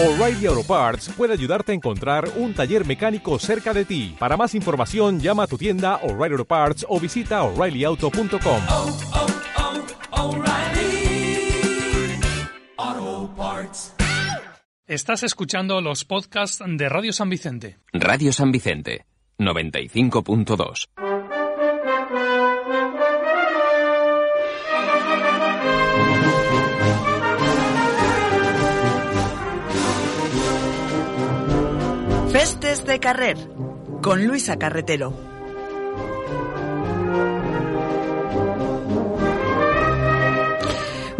O'Reilly Auto Parts puede ayudarte a encontrar un taller mecánico cerca de ti. Para más información, llama a tu tienda O'Reilly Auto Parts o visita oreillyauto.com. oh, oh, Parts. Estás escuchando los podcasts de Radio San Vicente. Radio San Vicente, 95.2. De Carrer con Luisa Carretero.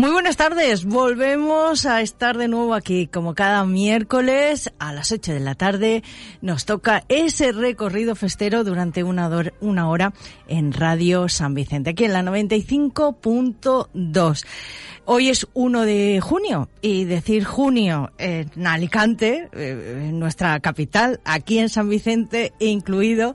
Muy buenas tardes, volvemos a estar de nuevo aquí como cada miércoles a las 8 de la tarde. Nos toca ese recorrido festero durante una, una hora en Radio San Vicente, aquí en la 95.2. Hoy es 1 de junio y decir junio en Alicante, eh, en nuestra capital, aquí en San Vicente incluido,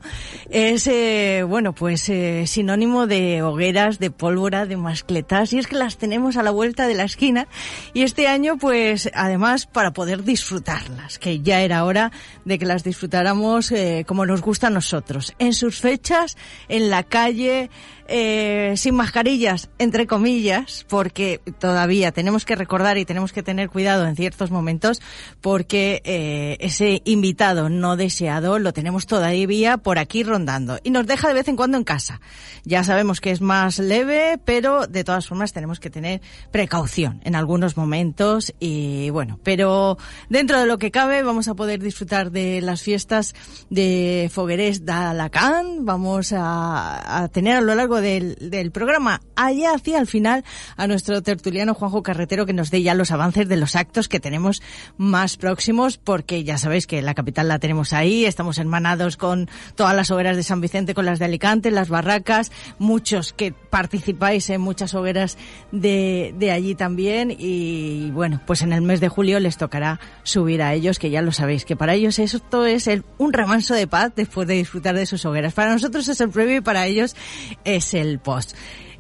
es, eh, bueno, pues eh, sinónimo de hogueras, de pólvora, de mascletas y es que las tenemos a la vuelta de la esquina. Y este año pues además para poder disfrutarlas, que ya era hora de que las disfrutáramos eh, como nos gusta a nosotros, en sus fechas, en la calle, eh, sin mascarillas, entre comillas, porque todavía tenemos que recordar y tenemos que tener cuidado en ciertos momentos, porque eh, ese invitado no deseado lo tenemos todavía por aquí rondando y nos deja de vez en cuando en casa. Ya sabemos que es más leve, pero de todas formas tenemos que tener precaución en algunos momentos y bueno, pero dentro de lo que cabe vamos a poder disfrutar de las fiestas de Foguerés de Alacán, vamos a, a tener a lo largo del, programa. Allá hacia el final a nuestro tertuliano Juanjo Carretero que nos dé ya los avances de los actos que tenemos más próximos porque ya sabéis que la capital la tenemos ahí, estamos hermanados con todas las hogueras de San Vicente, con las de Alicante, las barracas, muchos que participáis en muchas hogueras de, de allí también. Y bueno, pues en el mes de julio les tocará subir a ellos que ya lo sabéis, que para ellos esto es un remanso de paz después de disfrutar de sus hogueras. Para nosotros es el previo y para ellos es el post.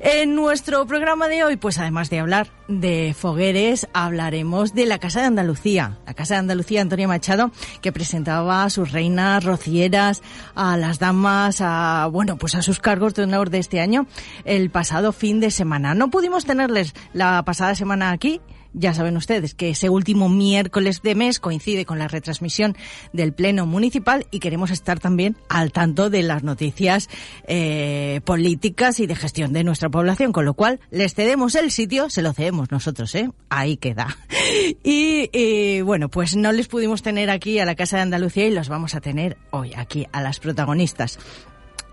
En nuestro programa de hoy, pues además de hablar de fogueres, hablaremos de la Casa de Andalucía. La Casa de Andalucía, Antonio Machado, que presentaba a sus reinas rocieras, a las damas, a, bueno, pues a sus cargos de honor de este año, el pasado fin de semana. No pudimos tenerles la pasada semana aquí, ya saben ustedes que ese último miércoles de mes coincide con la retransmisión del Pleno Municipal y queremos estar también al tanto de las noticias eh, políticas y de gestión de nuestra población, con lo cual les cedemos el sitio, se lo cedemos nosotros, ¿eh? Ahí queda. Y, y bueno, pues no les pudimos tener aquí a la Casa de Andalucía y los vamos a tener hoy aquí a las protagonistas.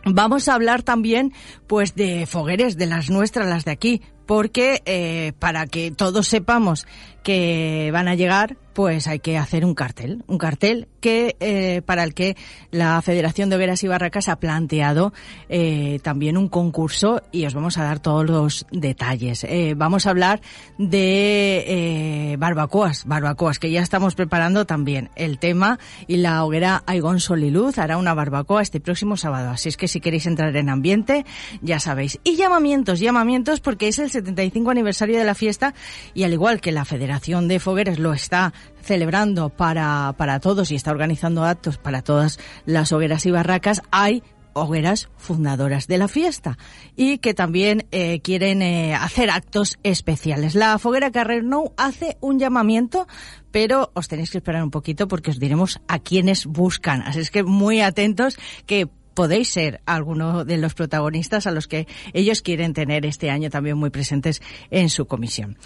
Vamos a hablar también, pues, de fogueres, de las nuestras, las de aquí, porque eh, para que todos sepamos que van a llegar, pues hay que hacer un cartel, un cartel que eh, para el que la Federación de Hogueras y Barracas ha planteado eh, también un concurso y os vamos a dar todos los detalles. Eh, vamos a hablar de eh, barbacoas, barbacoas que ya estamos preparando también el tema y la hoguera Aigón Soliluz hará una barbacoa este próximo sábado, así es que si queréis entrar en ambiente ya sabéis. Y llamamientos, llamamientos porque es el 75 aniversario de la fiesta y al igual que la Federación de Fogueras lo está celebrando para, para todos y está organizando actos para todas las hogueras y barracas, hay hogueras fundadoras de la fiesta y que también eh, quieren eh, hacer actos especiales. La Foguera Carrer hace un llamamiento, pero os tenéis que esperar un poquito porque os diremos a quienes buscan. Así es que muy atentos que podéis ser alguno de los protagonistas a los que ellos quieren tener este año también muy presentes en su comisión.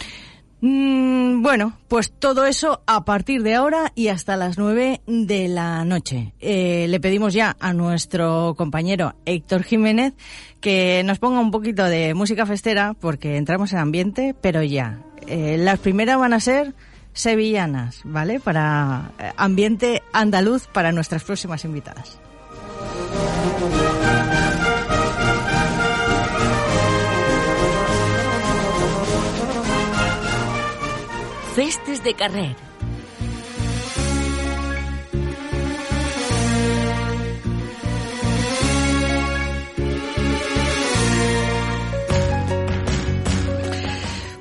Mm, bueno, pues todo eso a partir de ahora y hasta las nueve de la noche. Eh, le pedimos ya a nuestro compañero Héctor Jiménez que nos ponga un poquito de música festera porque entramos en ambiente, pero ya. Eh, las primeras van a ser sevillanas, ¿vale? Para eh, ambiente andaluz para nuestras próximas invitadas. Festes de Carrer.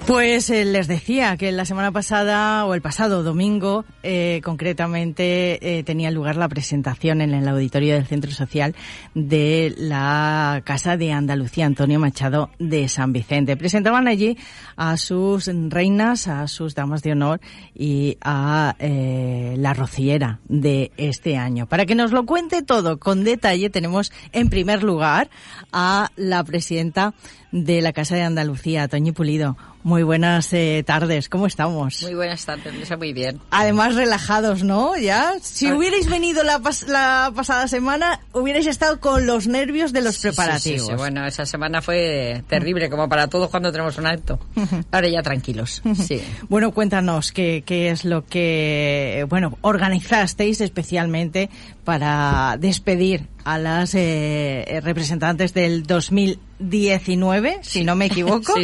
Pues eh, les decía que la semana pasada o el pasado domingo, eh, concretamente, eh, tenía lugar la presentación en el auditorio del Centro Social de la Casa de Andalucía Antonio Machado de San Vicente. Presentaban allí a sus reinas, a sus damas de honor y a eh, la rociera de este año. Para que nos lo cuente todo con detalle, tenemos en primer lugar a la presidenta de la Casa de Andalucía, Toñi Pulido. Muy buenas eh, tardes, ¿cómo estamos? Muy buenas tardes, Luisa, muy bien. Además, relajados, ¿no? Ya, si Ah. hubierais venido la, pas- la pasada semana, hubierais estado con los nervios de los Sí, preparativos. sí, sí, Bueno, esa semana fue terrible, como para todos cuando tenemos un acto. Ahora ya tranquilos. Sí. Bueno, cuéntanos qué, qué es lo que, bueno, organizasteis especialmente para despedir a las eh, representantes del 2019, si no me equivoco, Sí,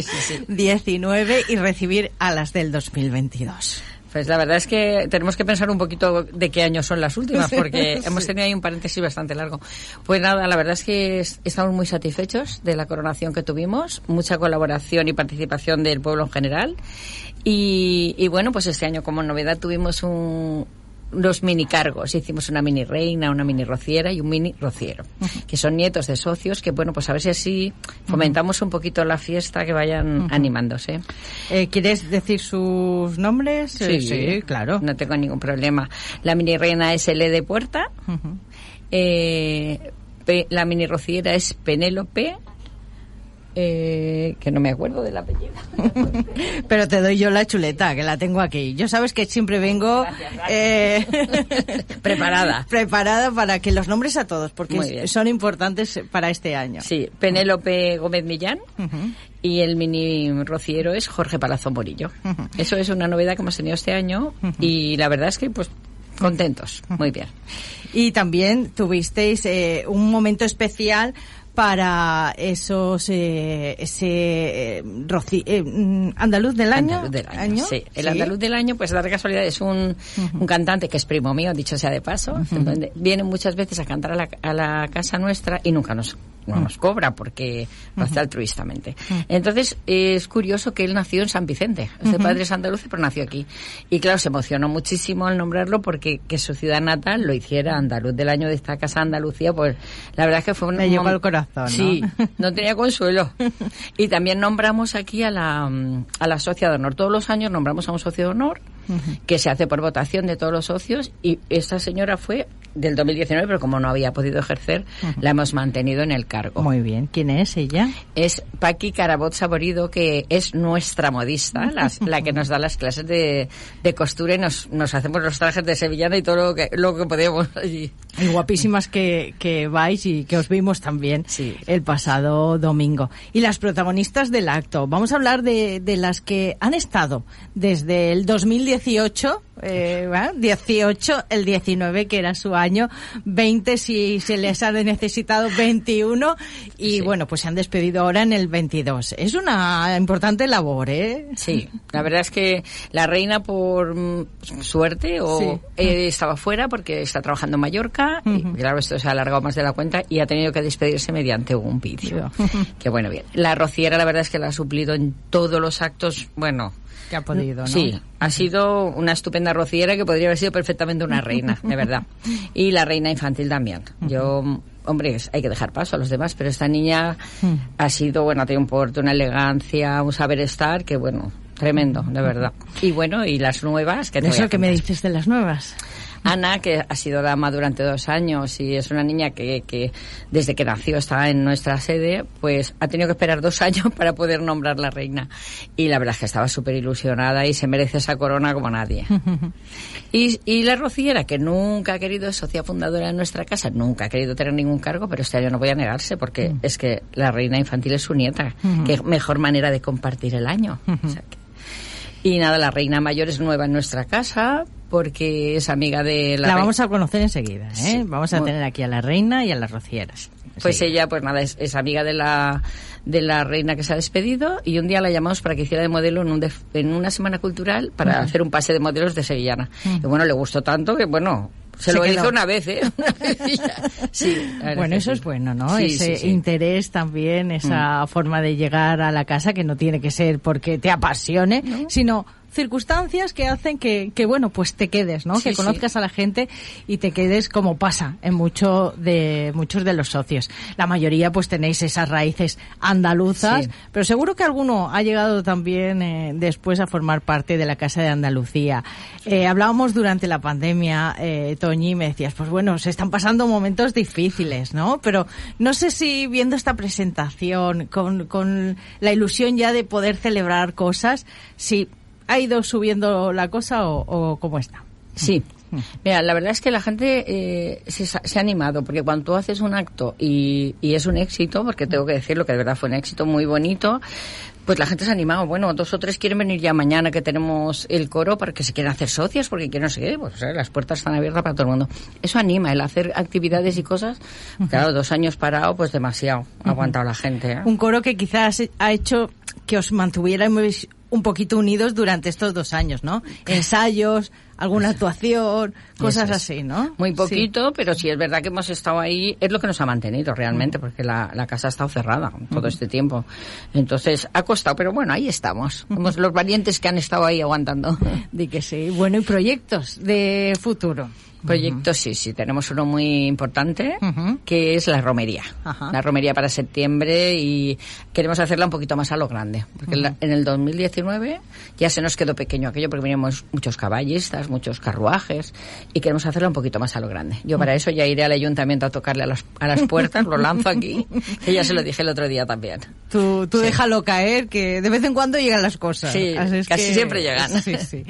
sí, sí. 19 y recibir a las del 2022. Pues la verdad es que tenemos que pensar un poquito de qué años son las últimas, porque hemos tenido ahí un paréntesis bastante largo. Pues nada, la verdad es que es- estamos muy satisfechos de la coronación que tuvimos, mucha colaboración y participación del pueblo en general. Y, y bueno, pues este año como novedad tuvimos un, unos mini cargos. Hicimos una mini reina, una mini rociera y un mini rociero, que son nietos de socios, que bueno, pues a ver si así fomentamos un poquito la fiesta, que vayan animándose. Eh, ¿Quieres decir sus nombres? Eh, claro. No tengo ningún problema. La mini reina es L de Puerta. Eh, la mini rociera es Penélope. Eh, que no me acuerdo del apellido. Pero te doy yo la chuleta, que la tengo aquí. Yo sabes que siempre vengo eh, Preparada. preparada para que los nombres a todos, porque son importantes para este año. Sí, Penélope Gómez Millán. Y el mini rociero es Jorge Palazzo Morillo. Eso es una novedad que hemos tenido este año. Y la verdad es que, pues, contentos. Muy bien. Y también tuvisteis eh, un momento especial para esos eh, ese eh, roci- eh, mm, andaluz del año, Andaluz del año. Sí, el andaluz del año, pues la casualidad, es un, un cantante que es primo mío, dicho sea de paso. donde Viene muchas veces a cantar a la, a la casa nuestra y nunca nos, no nos cobra porque lo hace altruistamente. Entonces, es curioso que él nació en San Vicente. Es de padres andaluces, pero nació aquí. Y claro, se emocionó muchísimo al nombrarlo porque que su ciudad natal lo hiciera andaluz del año de esta casa Andalucía, pues la verdad es que fue un Le llegó mom- al corazón, ¿no? Sí, no tenía consuelo. Y también nombramos aquí a la, a la socia de honor. Todos los años nombramos a un socio de honor que se hace por votación de todos los socios y esta señora fue del 2019, pero como no había podido ejercer, la hemos mantenido en el cargo. Muy bien. ¿Quién es ella? Es Paqui Carabot Saborido, que es nuestra modista, las- la que nos da las clases de, de costura y nos, nos hacemos los trajes de sevillana y todo lo que, lo que podemos allí. Y guapísimas que, que vais y que os vimos también Sí. el pasado domingo. Y las protagonistas del acto. Vamos a hablar de, de las que han estado desde el 2018, eh, ¿va? 18, el 19 que era su año, 20 si se les ha necesitado 21 y Sí. bueno, pues se han despedido ahora en el 22. Es una importante labor, ¿eh? Sí, la verdad es que la reina por mm, suerte o Sí. eh, estaba fuera porque está trabajando en Mallorca y claro, esto se ha alargado más de la cuenta y ha tenido que despedirse mediante un vídeo. que bueno, bien. La rociera la verdad es que la ha suplido en todos los actos, bueno, Que ha podido, ¿no? Sí, ha sido una estupenda rociera que podría haber sido perfectamente una reina, de verdad. Y la reina infantil también. Yo, hombre, hay que dejar paso a los demás, pero esta niña ha sido, bueno, tiene un porte, una elegancia, un saber estar, que bueno, tremendo, de verdad. Y bueno, y las nuevas, que te voy Eso a que me dices de las nuevas. Ana, que ha sido dama durante dos años y es una niña que, que desde que nació está en nuestra sede, pues ha tenido que esperar dos años para poder nombrar la reina. Y la verdad es que estaba súper ilusionada y se merece esa corona como nadie. y, y la rociera, que nunca ha querido, es socia fundadora de nuestra casa, nunca ha querido tener ningún cargo, pero este año no voy a negarse porque es que la reina infantil es su nieta. Qué mejor manera de compartir el año. O sea que- y nada, la reina mayor es nueva en nuestra casa porque es amiga de la, La, vamos a conocer enseguida, ¿eh? Sí. Vamos a tener aquí a la reina y a las rocieras. Pues Sí. ella, pues nada, es, es amiga de la, de la reina que se ha despedido y un día la llamamos para que hiciera de modelo en, un def- en una semana cultural para hacer un pase de modelos de sevillana. Y bueno, le gustó tanto que bueno, Se, Se lo quedó. hizo una vez, ¿eh? Una vez. Sí, Bueno, eso es bueno, ¿no? Sí, Ese sí, sí. interés también, esa forma de llegar a la casa que no tiene que ser porque te apasione, sino circunstancias que hacen que, que, bueno, pues te quedes, ¿no? Sí, que sí. conozcas a la gente y te quedes como pasa en mucho de, muchos de los socios. La mayoría pues tenéis esas raíces andaluzas, Sí. pero seguro que alguno ha llegado también eh, después a formar parte de la Casa de Andalucía. Eh, hablábamos durante la pandemia, eh, Toñi, me decías, pues bueno, se están pasando momentos difíciles, ¿no? Pero no sé si viendo esta presentación, con, con la ilusión ya de poder celebrar cosas, si ha ido subiendo la cosa o, o cómo está. Sí. Mira, la verdad es que la gente eh, se, ha animado, porque cuando tú haces un acto y, y es un éxito, porque tengo que decirlo que de verdad fue un éxito muy bonito, pues la gente se ha animado. Bueno, dos o tres quieren venir ya mañana que tenemos el coro para que se quieran hacer socios, porque quieren no sé qué, pues las puertas están abiertas para todo el mundo. Eso anima, el hacer actividades y cosas. Claro, dos años parado, pues demasiado ha aguantado la gente. ¿eh? Un coro que quizás ha hecho que os mantuvierais un poquito unidos durante estos dos años, ¿no? Ensayos, alguna actuación, cosas es. así, ¿no? Muy Sí. poquito, pero sí es verdad que hemos estado ahí, es lo que nos ha mantenido realmente, porque la, la casa ha estado cerrada todo este tiempo. Entonces, ha costado, pero bueno, ahí estamos. Somos los valientes que han estado ahí aguantando. Di que sí. Bueno, y proyectos de futuro. Proyectos, sí, sí, tenemos uno muy importante, Ujú. que es la romería. Ajá. La romería para septiembre y queremos hacerla un poquito más a lo grande. Porque en la- en el 2019 ya se nos quedó pequeño aquello porque veníamos muchos caballistas, muchos carruajes y queremos hacerla un poquito más a lo grande. Yo para eso ya iré al ayuntamiento a tocarle a las, a las puertas, lo lanzo aquí, que ya se lo dije el otro día también. Tú, tú déjalo caer, que de vez en cuando llegan las cosas. Sí, Así es casi que- siempre llegan. Sí, sí.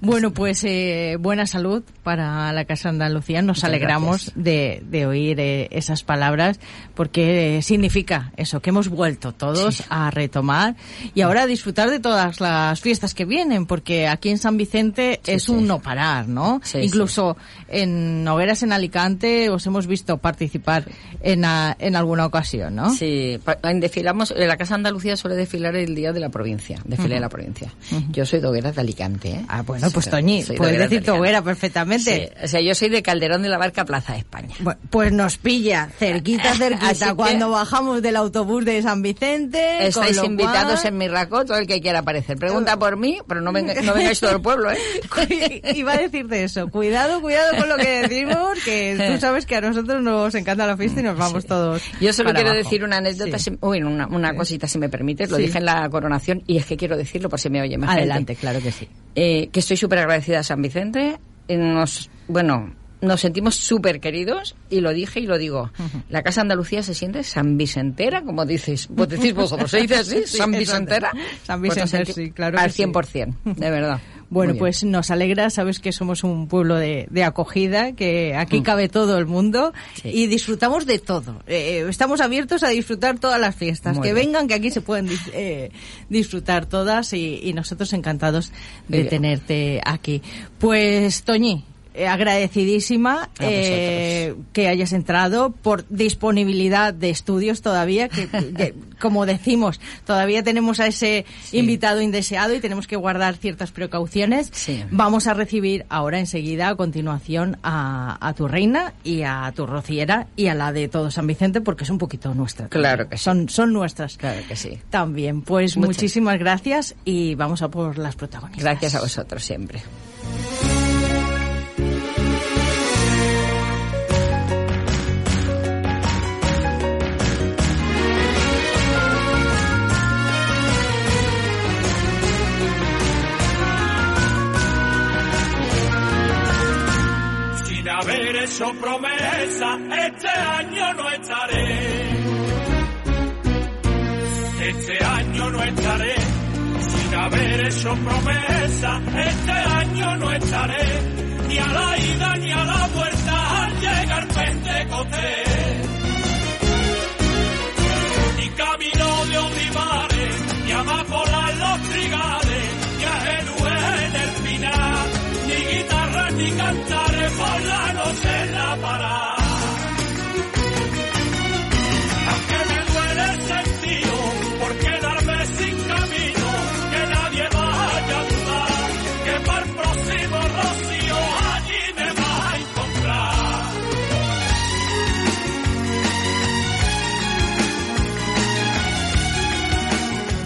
Bueno, pues eh, buena salud para la Casa Andalucía. Nos Muchas alegramos de, de oír eh, esas palabras porque eh, significa eso, que hemos vuelto todos Sí. a retomar y ahora a disfrutar de todas las fiestas que vienen, porque aquí en San Vicente Sí, es sí. un no parar, ¿no? Incluso en Nogueras en Alicante os hemos visto participar en, a- en alguna ocasión, ¿no? Sí, desfilamos, en la Casa Andalucía suele desfilar el día de la provincia, desfile de la provincia. Yo soy de Hogueras de Alicante, ¿eh? Ah, bueno, pues Toñi, de puedes de decir Alicante. hoguera perfectamente. O sea, yo soy de Calderón de la Barca, Plaza de España. Bu- Pues nos pilla, cerquita, cerquita, cuando bajamos del autobús de San Vicente. Estáis invitados cual- en mi racó, todo el que quiera aparecer. Pregunta por mí, pero no, venga- no vengáis todo el pueblo, ¿eh? Iba a decirte eso. Cuidado, cuidado con lo que decimos, que tú sabes que a nosotros nos encanta la fiesta y nos vamos todos. Yo solo quiero abajo. decir una anécdota, Sí. si- uy, una, una cosita si me permites, lo Sí. dije en la coronación y es que quiero decirlo por si me oye más gente. Adelante, claro que sí. Eh, que estoy súper agradecida a San Vicente. Eh, Nos, bueno, nos sentimos súper queridos y lo dije y lo digo. La Casa Andalucía se siente San Vicentera, como dices, vos decís vosotros, ¿se dice así? Sí, San Vicentera. San Pues nos Vicenter, senti- sí, claro Al que sí. 100%, de verdad. Bueno, pues nos alegra, sabes que somos un pueblo de, de acogida, que aquí cabe todo el mundo Mm. Sí. y disfrutamos de todo. Eh, estamos abiertos a disfrutar todas las fiestas, Muy que bien. vengan, que aquí se pueden eh, disfrutar todas y, y nosotros encantados de tenerte aquí. Pues, Toñi. Eh, agradecidísima eh, que hayas entrado por disponibilidad de estudios todavía que, que, como decimos todavía tenemos a ese Sí. invitado indeseado y tenemos que guardar ciertas precauciones Sí. vamos a recibir ahora enseguida a continuación a, a tu reina y a tu rociera y a la de todo San Vicente porque es un poquito nuestra. Claro que sí. son son nuestras Claro que sí. también pues Muchas. muchísimas gracias y vamos a por las protagonistas Gracias a vosotros siempre. Hecho promesa, este año no estaré. Este año no estaré. Sin haber hecho promesa, este año no estaré. Ni a la ida ni a la vuelta al llegar Pentecostés. Ni camino de olivares, ni amapolas los trigales, ni a en el final, ni guitarras ni cantares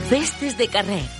Festes de Carrer.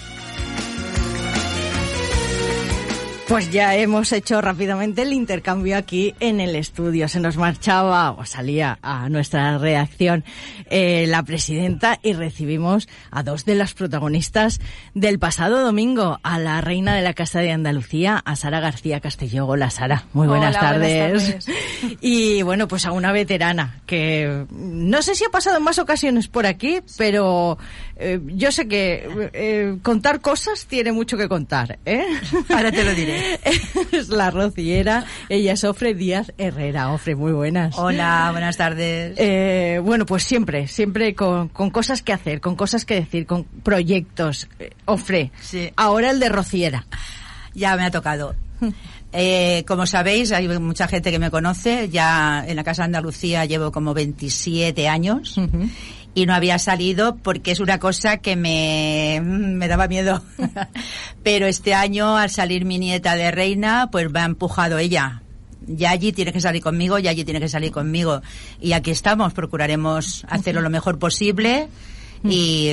Pues ya hemos hecho rápidamente el intercambio aquí en el estudio. Se nos marchaba o salía a nuestra reacción eh, la presidenta y recibimos a dos de las protagonistas del pasado domingo, a la reina de la Casa de Andalucía, a Sara García Castelló. Hola Sara, muy buenas, Hola, tardes. buenas tardes. Y bueno, pues a una veterana que no sé si ha pasado en más ocasiones por aquí, pero eh, yo sé que eh, contar cosas tiene mucho que contar. ¿eh? Ahora te lo diré. es la rociera. Ella es Ofre Díaz Herrera. Ofre, muy buenas. Hola, buenas tardes. Eh, bueno, pues siempre, siempre con, con cosas que hacer, con cosas que decir, con proyectos. Eh, Ofre, Sí. ahora el de rociera. Ya me ha tocado. Eh, como sabéis, hay mucha gente que me conoce. Ya en la Casa de Andalucía llevo como 27 años. Y no había salido porque es una cosa que me, me daba miedo. Pero este año, al salir mi nieta de reina, pues me ha empujado ella. Ya allí tiene que salir conmigo, ya allí tiene que salir conmigo. Y aquí estamos, procuraremos hacerlo lo mejor posible. Y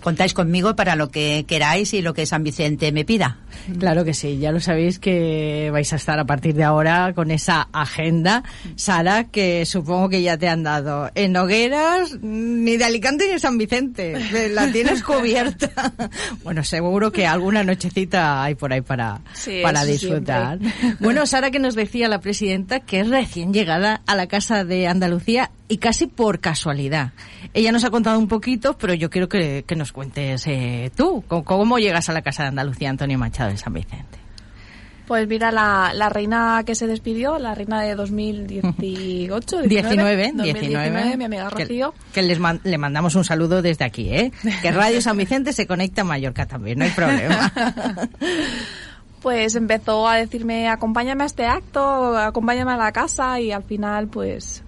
contáis conmigo para lo que queráis y lo que San Vicente me pida. Claro que sí, ya lo sabéis que vais a estar a partir de ahora con esa agenda. Sara, que supongo que ya te han dado en hogueras, ni de Alicante ni de San Vicente. La tienes cubierta. Bueno, seguro que alguna nochecita hay por ahí para, Sí, para disfrutar. Bueno, Sara, que nos decía la presidenta que es recién llegada a la Casa de Andalucía y casi por casualidad. Ella nos ha contado un poquito, pero yo quiero que, que nos cuentes eh, tú, ¿cómo, cómo llegas a la Casa de Andalucía, Antonio Machado de San Vicente. Pues mira, la, la reina que se despidió, la reina de 2018, 19, 2019, mi amiga Que- Rocío. Que, les man- le mandamos un saludo desde aquí, ¿eh? Que Radio San Vicente se conecta a Mallorca también, no hay problema. Pues empezó a decirme, acompáñame a este acto, acompáñame a la casa y al final pues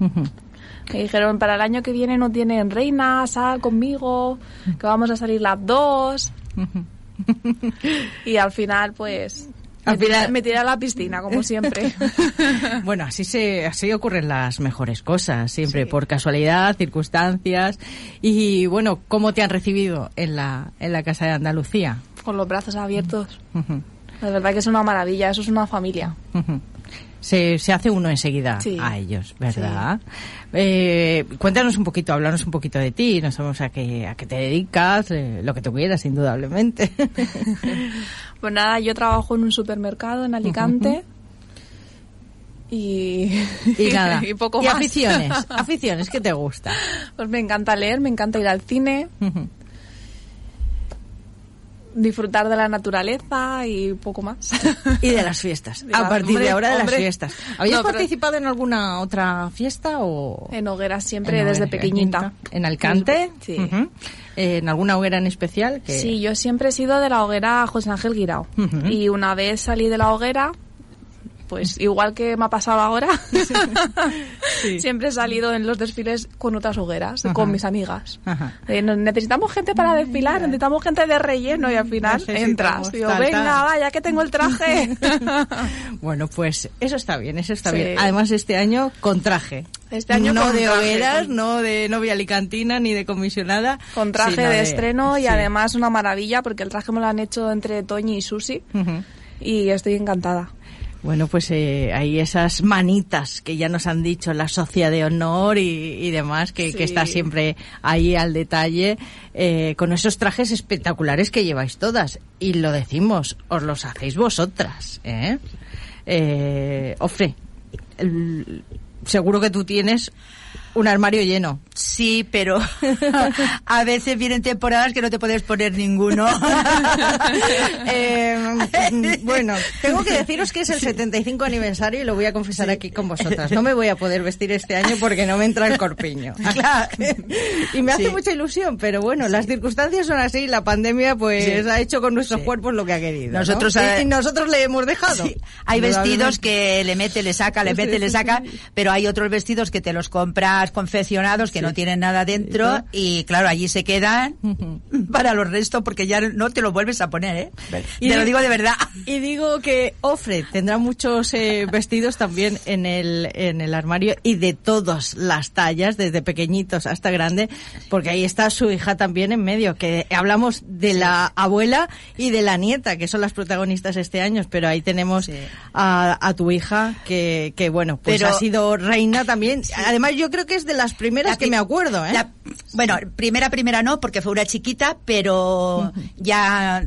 me dijeron, para el año que viene no tienen reina, sal conmigo, que vamos a salir las dos. y al final pues Al final- me tiré a la piscina, como siempre. bueno, así se así ocurren las mejores cosas, siempre por casualidad, circunstancias. Y bueno, ¿cómo te han recibido en la, en la Casa de Andalucía? Con los brazos abiertos. La verdad que es una maravilla, eso es una familia. Se, se hace uno enseguida Sí. a ellos, ¿verdad? Eh, cuéntanos un poquito, háblanos un poquito de ti, no sabemos a qué, a qué te dedicas, eh, lo que tú quieras, indudablemente. Pues nada, yo trabajo en un supermercado en Alicante. Y, Y nada. y poco ¿Y más. aficiones? ¿Aficiones? ¿Qué te gusta? Pues me encanta leer, me encanta ir al cine. Disfrutar de la naturaleza y poco más. Y de las fiestas. A partir de ahora de hombre. las fiestas. ¿Habías No, participado en alguna otra fiesta o...? En hogueras siempre, en desde hoguera- pequeñita. ¿En Alicante? Sí. Eh, ¿En alguna hoguera en especial? Que... Sí, yo siempre he sido de la hoguera José Ángel Guirao. Y una vez salí de la hoguera, pues igual que me ha pasado ahora, siempre he salido en los desfiles con otras hogueras, Ajá. con mis amigas. Eh, necesitamos gente para desfilar, necesitamos gente de relleno y al final Necesitamos entras. Digo, venga, tal". vaya que tengo el traje. Bueno, pues eso está bien, eso está Sí. bien. Además, este año con traje. Este año no de hogueras, no de novia alicantina, ni de comisionada. con traje de, estreno y sí. además una maravilla porque el traje me lo han hecho entre Toñi y Susi y estoy encantada. Bueno, pues eh, hay esas manitas que ya nos han dicho la socia de honor y, y demás, que, Sí. que está siempre ahí al detalle, eh, con esos trajes espectaculares que lleváis todas. Y lo decimos, os los hacéis vosotras. ¿eh? Eh, Ofre, el- seguro que tú tienes un armario lleno. Sí, pero a veces vienen temporadas que no te puedes poner ninguno. Eh, bueno, tengo que deciros que es el 75 aniversario y lo voy a confesar aquí con vosotras. No me voy a poder vestir este año porque no me entra el corpiño. Claro. Y me hace Sí. mucha ilusión, pero bueno, las circunstancias son así. La pandemia pues Sí. ha hecho con nuestros cuerpos lo que ha querido. ¿no? Nosotros, y, nosotros le hemos dejado. Sí, Hay vestidos que le mete, le saca, le mete, le saca, pero hay otros vestidos que te los compras más confeccionados que no tienen nada dentro y claro, allí se quedan para los restos porque ya no te lo vuelves a poner, ¿eh? Y te lo di- digo de verdad. Y digo que Ofre tendrá muchos eh, vestidos también en el, en el armario y de todas las tallas, desde pequeñitos hasta grande, porque ahí está su hija también en medio, que hablamos de la abuela y de la nieta, que son las protagonistas este año, pero ahí tenemos Sí. a, a tu hija, que, que bueno, pues Pero- ha sido reina también. Además, yo creo que es de las primeras La que me acuerdo, ¿eh? la- bueno, primera, primera no, porque fue una chiquita, pero ya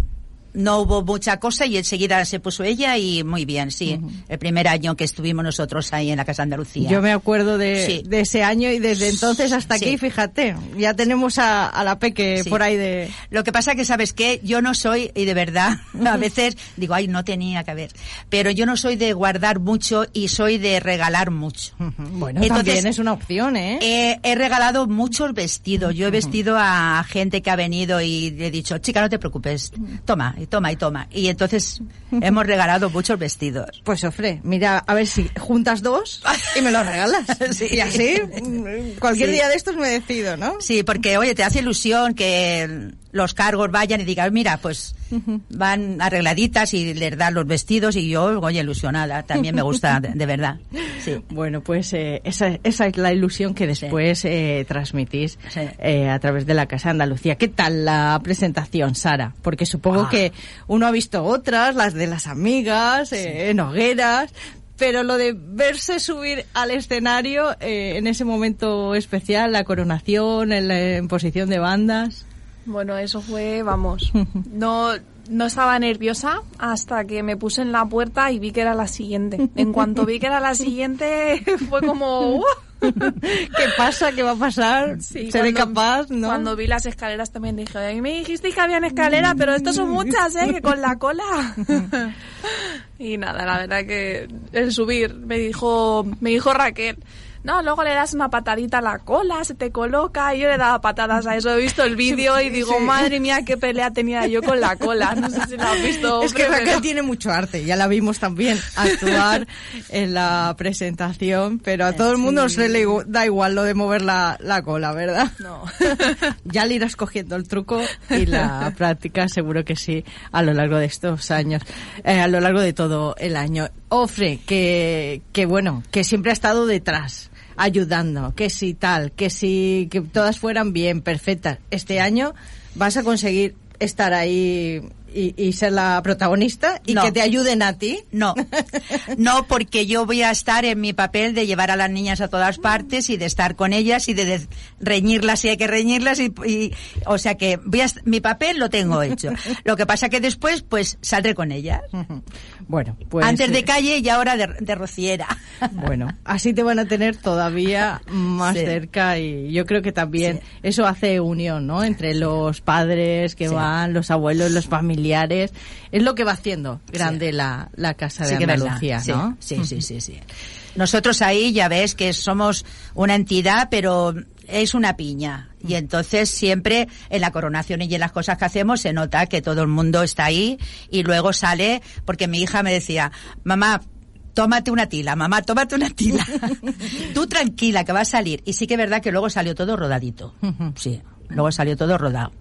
no hubo mucha cosa y enseguida se puso ella y muy bien, sí. El primer año que estuvimos nosotros ahí en la Casa Andalucía. Yo me acuerdo de, Sí. de ese año y desde entonces hasta Sí. aquí, fíjate, ya tenemos a, a la Peque Sí. por ahí de... Lo que pasa que, ¿sabes qué? Yo no soy, y de verdad, a veces digo, ay, no tenía que haber. Pero yo no soy de guardar mucho y soy de regalar mucho. Bueno, Entonces, también es una opción, ¿eh? He, he regalado muchos vestidos. Yo he vestido a gente que ha venido y le he dicho, chica, no te preocupes, toma, y toma, y toma. Y entonces hemos regalado muchos vestidos. Pues Ofre, mira, a ver si juntas dos y me los regalas. Sí. Y así, mm, cualquier Sí. día de estos me decido, ¿no? Sí, porque, oye, te hace ilusión que los cargos vayan y digan, mira, pues van arregladitas y les dan los vestidos y yo, oye, ilusionada. También me gusta, de, de verdad. Sí. Bueno, pues eh, esa, esa es la ilusión que después eh, transmitís Sí. eh, a través de la Casa Andalucía. ¿Qué tal la presentación, Sara? Porque supongo Ah. que uno ha visto otras, las de las amigas, eh, en hogueras, pero lo de verse subir al escenario eh, en ese momento especial, la coronación, en la imposición de bandas. Bueno, eso fue, vamos, no, no estaba nerviosa hasta que me puse en la puerta y vi que era la siguiente. En cuanto vi que era la siguiente, fue como... ¡uh! ¿Qué pasa? ¿Qué va a pasar? Sí, ¿Seré cuando- capaz? ¿no? Cuando vi las escaleras también dije, "Ay, me dijisteis que habían escaleras, pero estos son muchas, ¿eh? Que con la cola. y nada, la verdad que el subir, me dijo, me dijo Raquel, no, luego le das una patadita a la cola, se te coloca, y yo le daba patadas a eso, he visto el vídeo y digo, madre mía, qué pelea tenía yo con la cola, no sé si lo has visto. Es que Raquel pero- tiene mucho arte, ya la vimos también actuar en la presentación, pero a todo el mundo se le da igual lo de mover la, la cola, ¿verdad? No. ya le irás cogiendo el truco y la práctica seguro que sí a lo largo de estos años, eh, a lo largo de todo el año. Ofre, que, que bueno, que siempre ha estado detrás ayudando, que si tal, que si que todas fueran bien, perfectas. Este año vas a conseguir estar ahí y, y ser la protagonista y No. que te ayuden a ti. No, no porque yo voy a estar en mi papel de llevar a las niñas a todas partes y de estar con ellas y de, de reñirlas si hay que reñirlas y, y- o sea que voy a, mi papel lo tengo hecho. Lo que pasa que después pues saldré con ellas. Bueno, pues Antes de calle y ahora de, de rociera. Bueno, así te van a tener todavía más Sí. cerca y yo creo que también eso hace unión, ¿no? Entre los padres que Sí. van, los abuelos, los familiares. Es lo que va haciendo grande la, la Casa de. Andalucía, Sí, ¿no? Sí, sí, sí, sí. Nosotros ahí ya ves que somos una entidad, pero es una piña. Y entonces siempre en la coronación y en las cosas que hacemos se nota que todo el mundo está ahí y luego sale, porque mi hija me decía, mamá, tómate una tila, mamá, tómate una tila. Tú tranquila que va a salir. Y sí que es verdad que luego salió todo rodadito. Sí, luego salió todo rodado.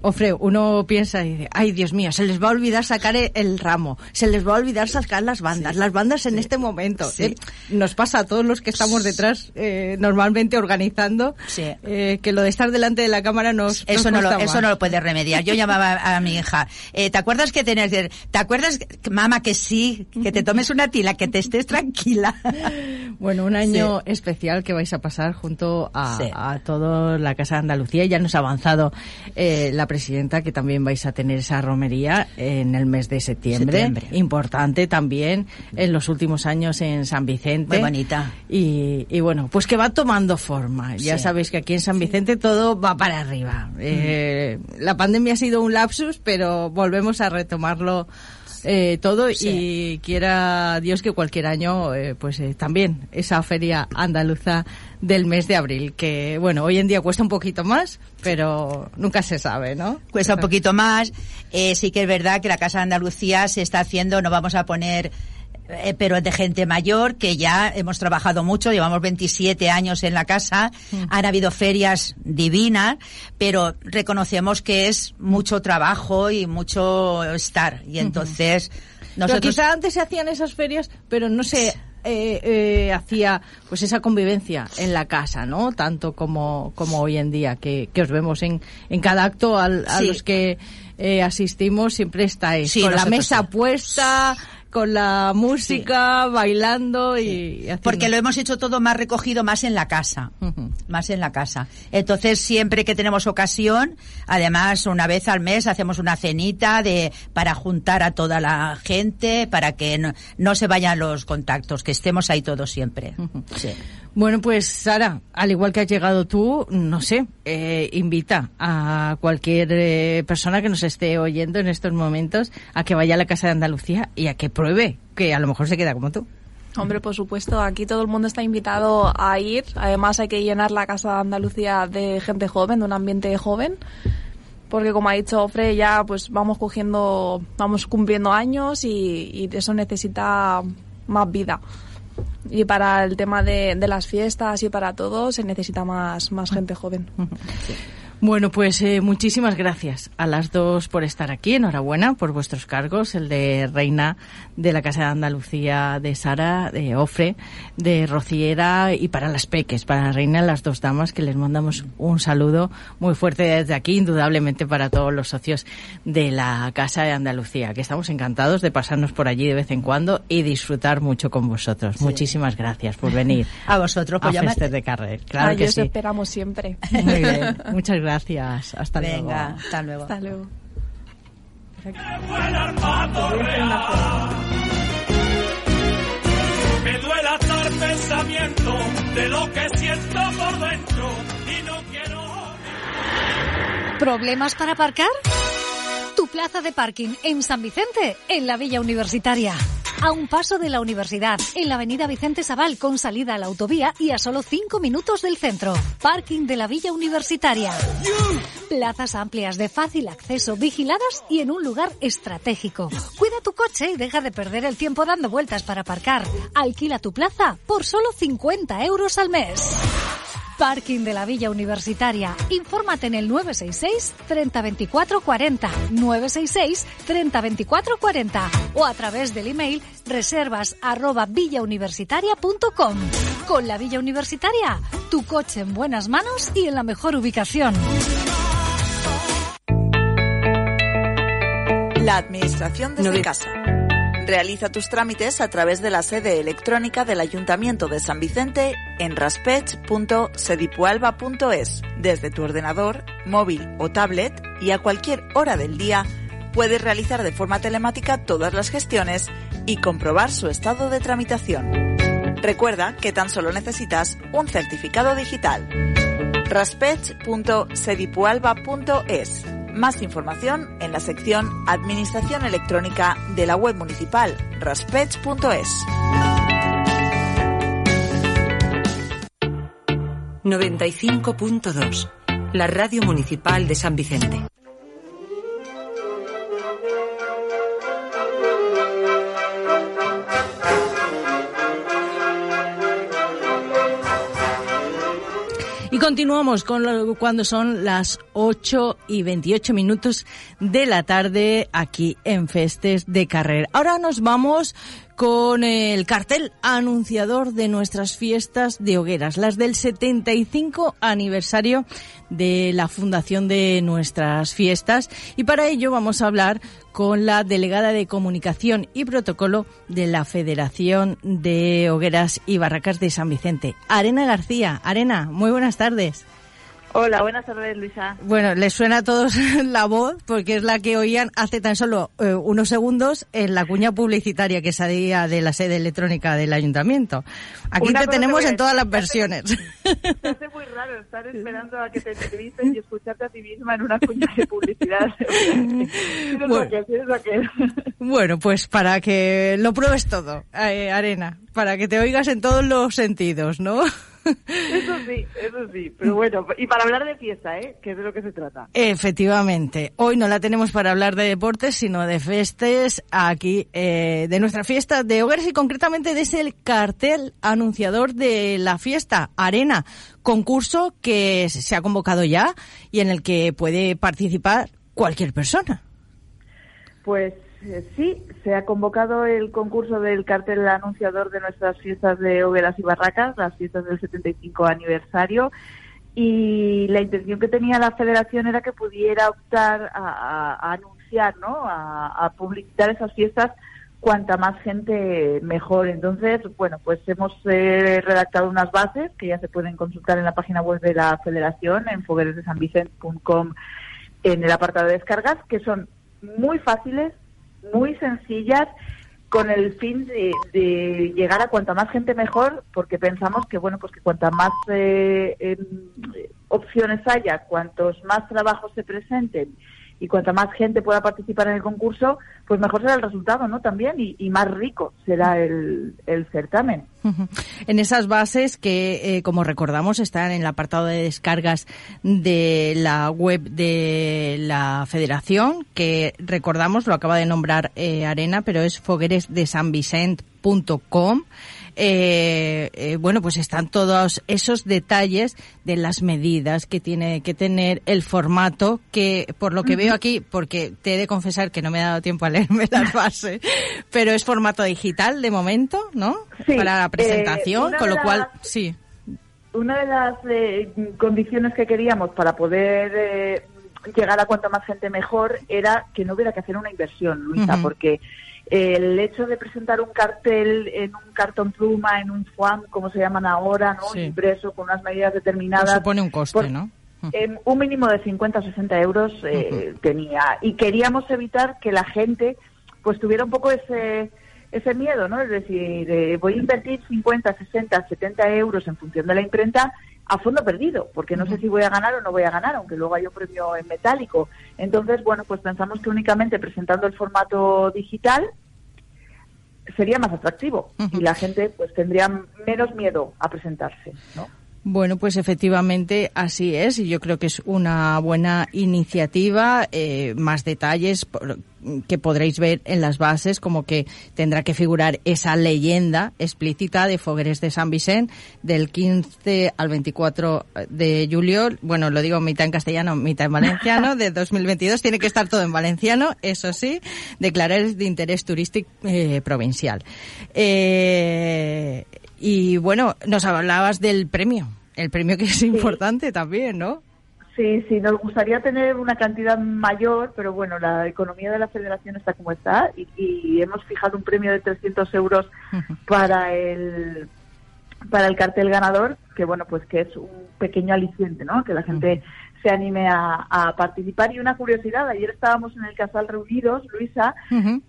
Ofre, uno piensa y dice, ay Dios mío, se les va a olvidar sacar e- el ramo, se les va a olvidar sacar las bandas, las bandas en este momento. Sí. Eh, nos pasa a todos los que estamos detrás eh, normalmente organizando Sí. eh, que lo de estar delante de la cámara nos... Eso nos no, lo, eso más. no lo puedes remediar. Yo llamaba a mi hija, eh, ¿te acuerdas que tenías que, te acuerdas, mamá, que sí, que te tomes una tila, que te estés tranquila? Bueno, un año especial que vais a pasar junto a, a toda la Casa de Andalucía. Ya nos ha avanzado eh, la presidenta que también vais a tener esa romería en el mes de septiembre. Septiembre. Importante también en los últimos años en San Vicente. Muy bonita. Y, y bueno, pues que va tomando forma. Ya sabéis que aquí en San Vicente todo va para arriba. Eh, la pandemia ha sido un lapsus, pero volvemos a retomarlo eh, todo Sí. y quiera Dios que cualquier año eh, pues eh, también esa feria andaluza del mes de abril que bueno hoy en día cuesta un poquito más pero nunca se sabe no Cuesta un poquito más. Eh, sí que es verdad que la Casa de Andalucía se está haciendo, no vamos a poner eh, pero de gente mayor que ya hemos trabajado mucho, llevamos 27 años en la casa, han habido ferias divinas, pero reconocemos que es mucho trabajo y mucho estar. Y entonces nosotros... Pero quizá antes se hacían esas ferias, pero no se eh, eh, hacía pues esa convivencia en la casa, ¿no? Tanto como, como hoy en día, que, que os vemos en, en cada acto al- a Sí. los que eh, asistimos, siempre estáis Sí, con la mesa sí. puesta, con la música, bailando y haciendo- Porque lo hemos hecho todo más recogido, más en la casa. Más en la casa. Entonces, siempre que tenemos ocasión, además, una vez al mes hacemos una cenita de, para juntar a toda la gente, para que no, no se vayan los contactos, que estemos ahí todos siempre. Sí. Bueno, pues Sara, al igual que has llegado tú, no sé, eh, invita a cualquier eh, persona que nos esté oyendo en estos momentos a que vaya a la Casa de Andalucía y a que pruebe, que a lo mejor se queda como tú. Hombre, por supuesto, aquí todo el mundo está invitado a ir. Además, hay que llenar la Casa de Andalucía de gente joven, de un ambiente joven. Porque, como ha dicho Ofre, ya pues vamos cogiendo, vamos cumpliendo años y, y eso necesita más vida. Y para el tema de, de las fiestas y para todo se necesita más, más gente joven. Bueno, pues eh, muchísimas gracias a las dos por estar aquí. Enhorabuena por vuestros cargos, el de Reina de la Casa de Andalucía de Sara, de Ofre, de Rociera y para las peques, para la Reina, las dos damas, que les mandamos un saludo muy fuerte desde aquí, indudablemente para todos los socios de la Casa de Andalucía, que estamos encantados de pasarnos por allí de vez en cuando y disfrutar mucho con vosotros. Muchísimas gracias por venir. A vosotros, a pues llamar- de Carrer. Claro Ahí que sí. esperamos siempre. Muy bien. Muchas gracias. Hasta Venga, luego. hasta luego. Hasta luego. Me duele dar pensamiento de lo que siento por dentro y no quiero. ¿Problemas para aparcar? Tu plaza de parking en San Vicente, en la Villa Universitaria. A un paso de la universidad, en la avenida Vicente Sabal, con salida a la autovía y a solo 5 minutos del centro. Parking de la Villa Universitaria. Plazas amplias de fácil acceso, vigiladas y en un lugar estratégico. Cuida tu coche y deja de perder el tiempo dando vueltas para aparcar. Alquila tu plaza por solo 50 euros al mes. Parking de la Villa Universitaria. Infórmate en el 966 30 24 40, 966 30 24 40 o a través del email reservas arroba villauniversitaria.com. Con la Villa Universitaria, tu coche en buenas manos y en la mejor ubicación. La Administración desde casa. Realiza tus trámites a través de la sede electrónica del Ayuntamiento de San Vicente en raspech.sedipualba.es. Desde tu ordenador, móvil o tablet y a cualquier hora del día puedes realizar de forma telemática todas las gestiones y comprobar su estado de tramitación. Recuerda que tan solo necesitas un certificado digital. raspech.sedipualba.es más información en la sección Administración Electrónica de la web municipal raspech.es. 95.2 La Radio Municipal de San Vicente. Y continuamos con cuando son las 8 y 28 minutos de la tarde aquí en Festes de Carrer. Ahora nos vamos con el cartel anunciador de nuestras fiestas de hogueras, las del 75 aniversario de la fundación de nuestras fiestas. Y para ello vamos a hablar con la delegada de comunicación y protocolo de la Federación de Hogueras y Barracas de San Vicente, Arena García. Arena, muy buenas tardes. Hola, buenas tardes, Luisa. Bueno, les suena a todos la voz porque es la que oían hace tan solo eh, unos segundos en la cuña publicitaria que salía de la sede electrónica del ayuntamiento. Aquí Una te tenemos te en todas las versiones. Se hace muy raro estar esperando a que te entrevisten y escucharte a ti misma en una cuña de publicidad. Bueno, pues para que lo pruebes todo, eh, Arena, para que te oigas en todos los sentidos, ¿no? Eso sí, eso sí. Pero bueno, y para hablar de fiesta, ¿eh? Que es de lo que se trata. Efectivamente. Hoy no la tenemos para hablar de deportes, sino de festes aquí, eh, de nuestra fiesta de hogares y concretamente de ese cartel anunciador de la fiesta, Arena, concurso que se ha convocado ya y en el que puede participar cualquier persona. Pues sí, se ha convocado el concurso del cartel anunciador de nuestras fiestas de hogueras y barracas, las fiestas del 75 aniversario. Y la intención que tenía la federación era que pudiera optar a, anunciar, ¿no? A, publicitar esas fiestas cuanta más gente mejor. Entonces, bueno, pues hemos eh, redactado unas bases que ya se pueden consultar en la página web de la federación, en fogueresdesanvicent.com, en el apartado de descargas, que son muy fáciles, muy sencillas con el fin de, llegar a cuanta más gente mejor, porque pensamos que bueno pues que cuanta más eh, em, opciones haya, cuantos más trabajos se presenten y cuanta más gente pueda participar en el concurso, pues mejor será el resultado, ¿no? También y, más rico será el, certamen. En esas bases que, eh, como recordamos, están en el apartado de descargas de la web de la Federación, que recordamos, lo acaba de nombrar eh, Arena, pero es fogueresdesanvicent.com eh, eh, bueno, pues están todos esos detalles de las medidas que tiene que tener el formato, que por lo que veo aquí, porque te he de confesar que no me he dado tiempo a leerme las bases, pero es formato digital de momento, ¿no? Para la presentación, eh, con lo cual, sí. Una de las eh, condiciones que queríamos para poder llegar a cuanta más gente mejor era que no hubiera que hacer una inversión, Luisa, porque el hecho de presentar un cartel en un cartón pluma, en un FUAM, como se llaman ahora, ¿no? impreso con unas medidas determinadas. supone un coste, ¿no? un mínimo de 50 o 60 euros eh, tenía. Y queríamos evitar que la gente pues tuviera un poco ese ese miedo, ¿no? Es decir, eh, voy a invertir 50, 60, 70 euros en función de la imprenta a fondo perdido, porque no sé si voy a ganar o no voy a ganar, aunque luego hay un premio en metálico. Entonces, bueno, pues pensamos que únicamente presentando el formato digital sería más atractivo y la gente pues tendría menos miedo a presentarse, ¿no? Bueno, pues efectivamente así es y yo creo que es una buena iniciativa. Eh, más detalles que podréis ver en las bases, como que tendrá que figurar esa leyenda explícita de Fogueres de San Vicente del 15 al 24 de julio. Bueno, lo digo mitad en castellano, mitad en valenciano, de 2022. Tiene que estar todo en valenciano, eso sí, declarar de interés turístico eh, provincial. Eh, y bueno, nos hablabas del premio, el premio que es importante también, ¿no? Sí, sí, nos gustaría tener una cantidad mayor, pero bueno, la economía de la federación está como está y, hemos fijado un premio de 300 euros para el para el cartel ganador, que bueno, pues que es un pequeño aliciente, ¿no? Que la gente se anime a, participar. Y una curiosidad, ayer estábamos en el Casal reunidos, Luisa,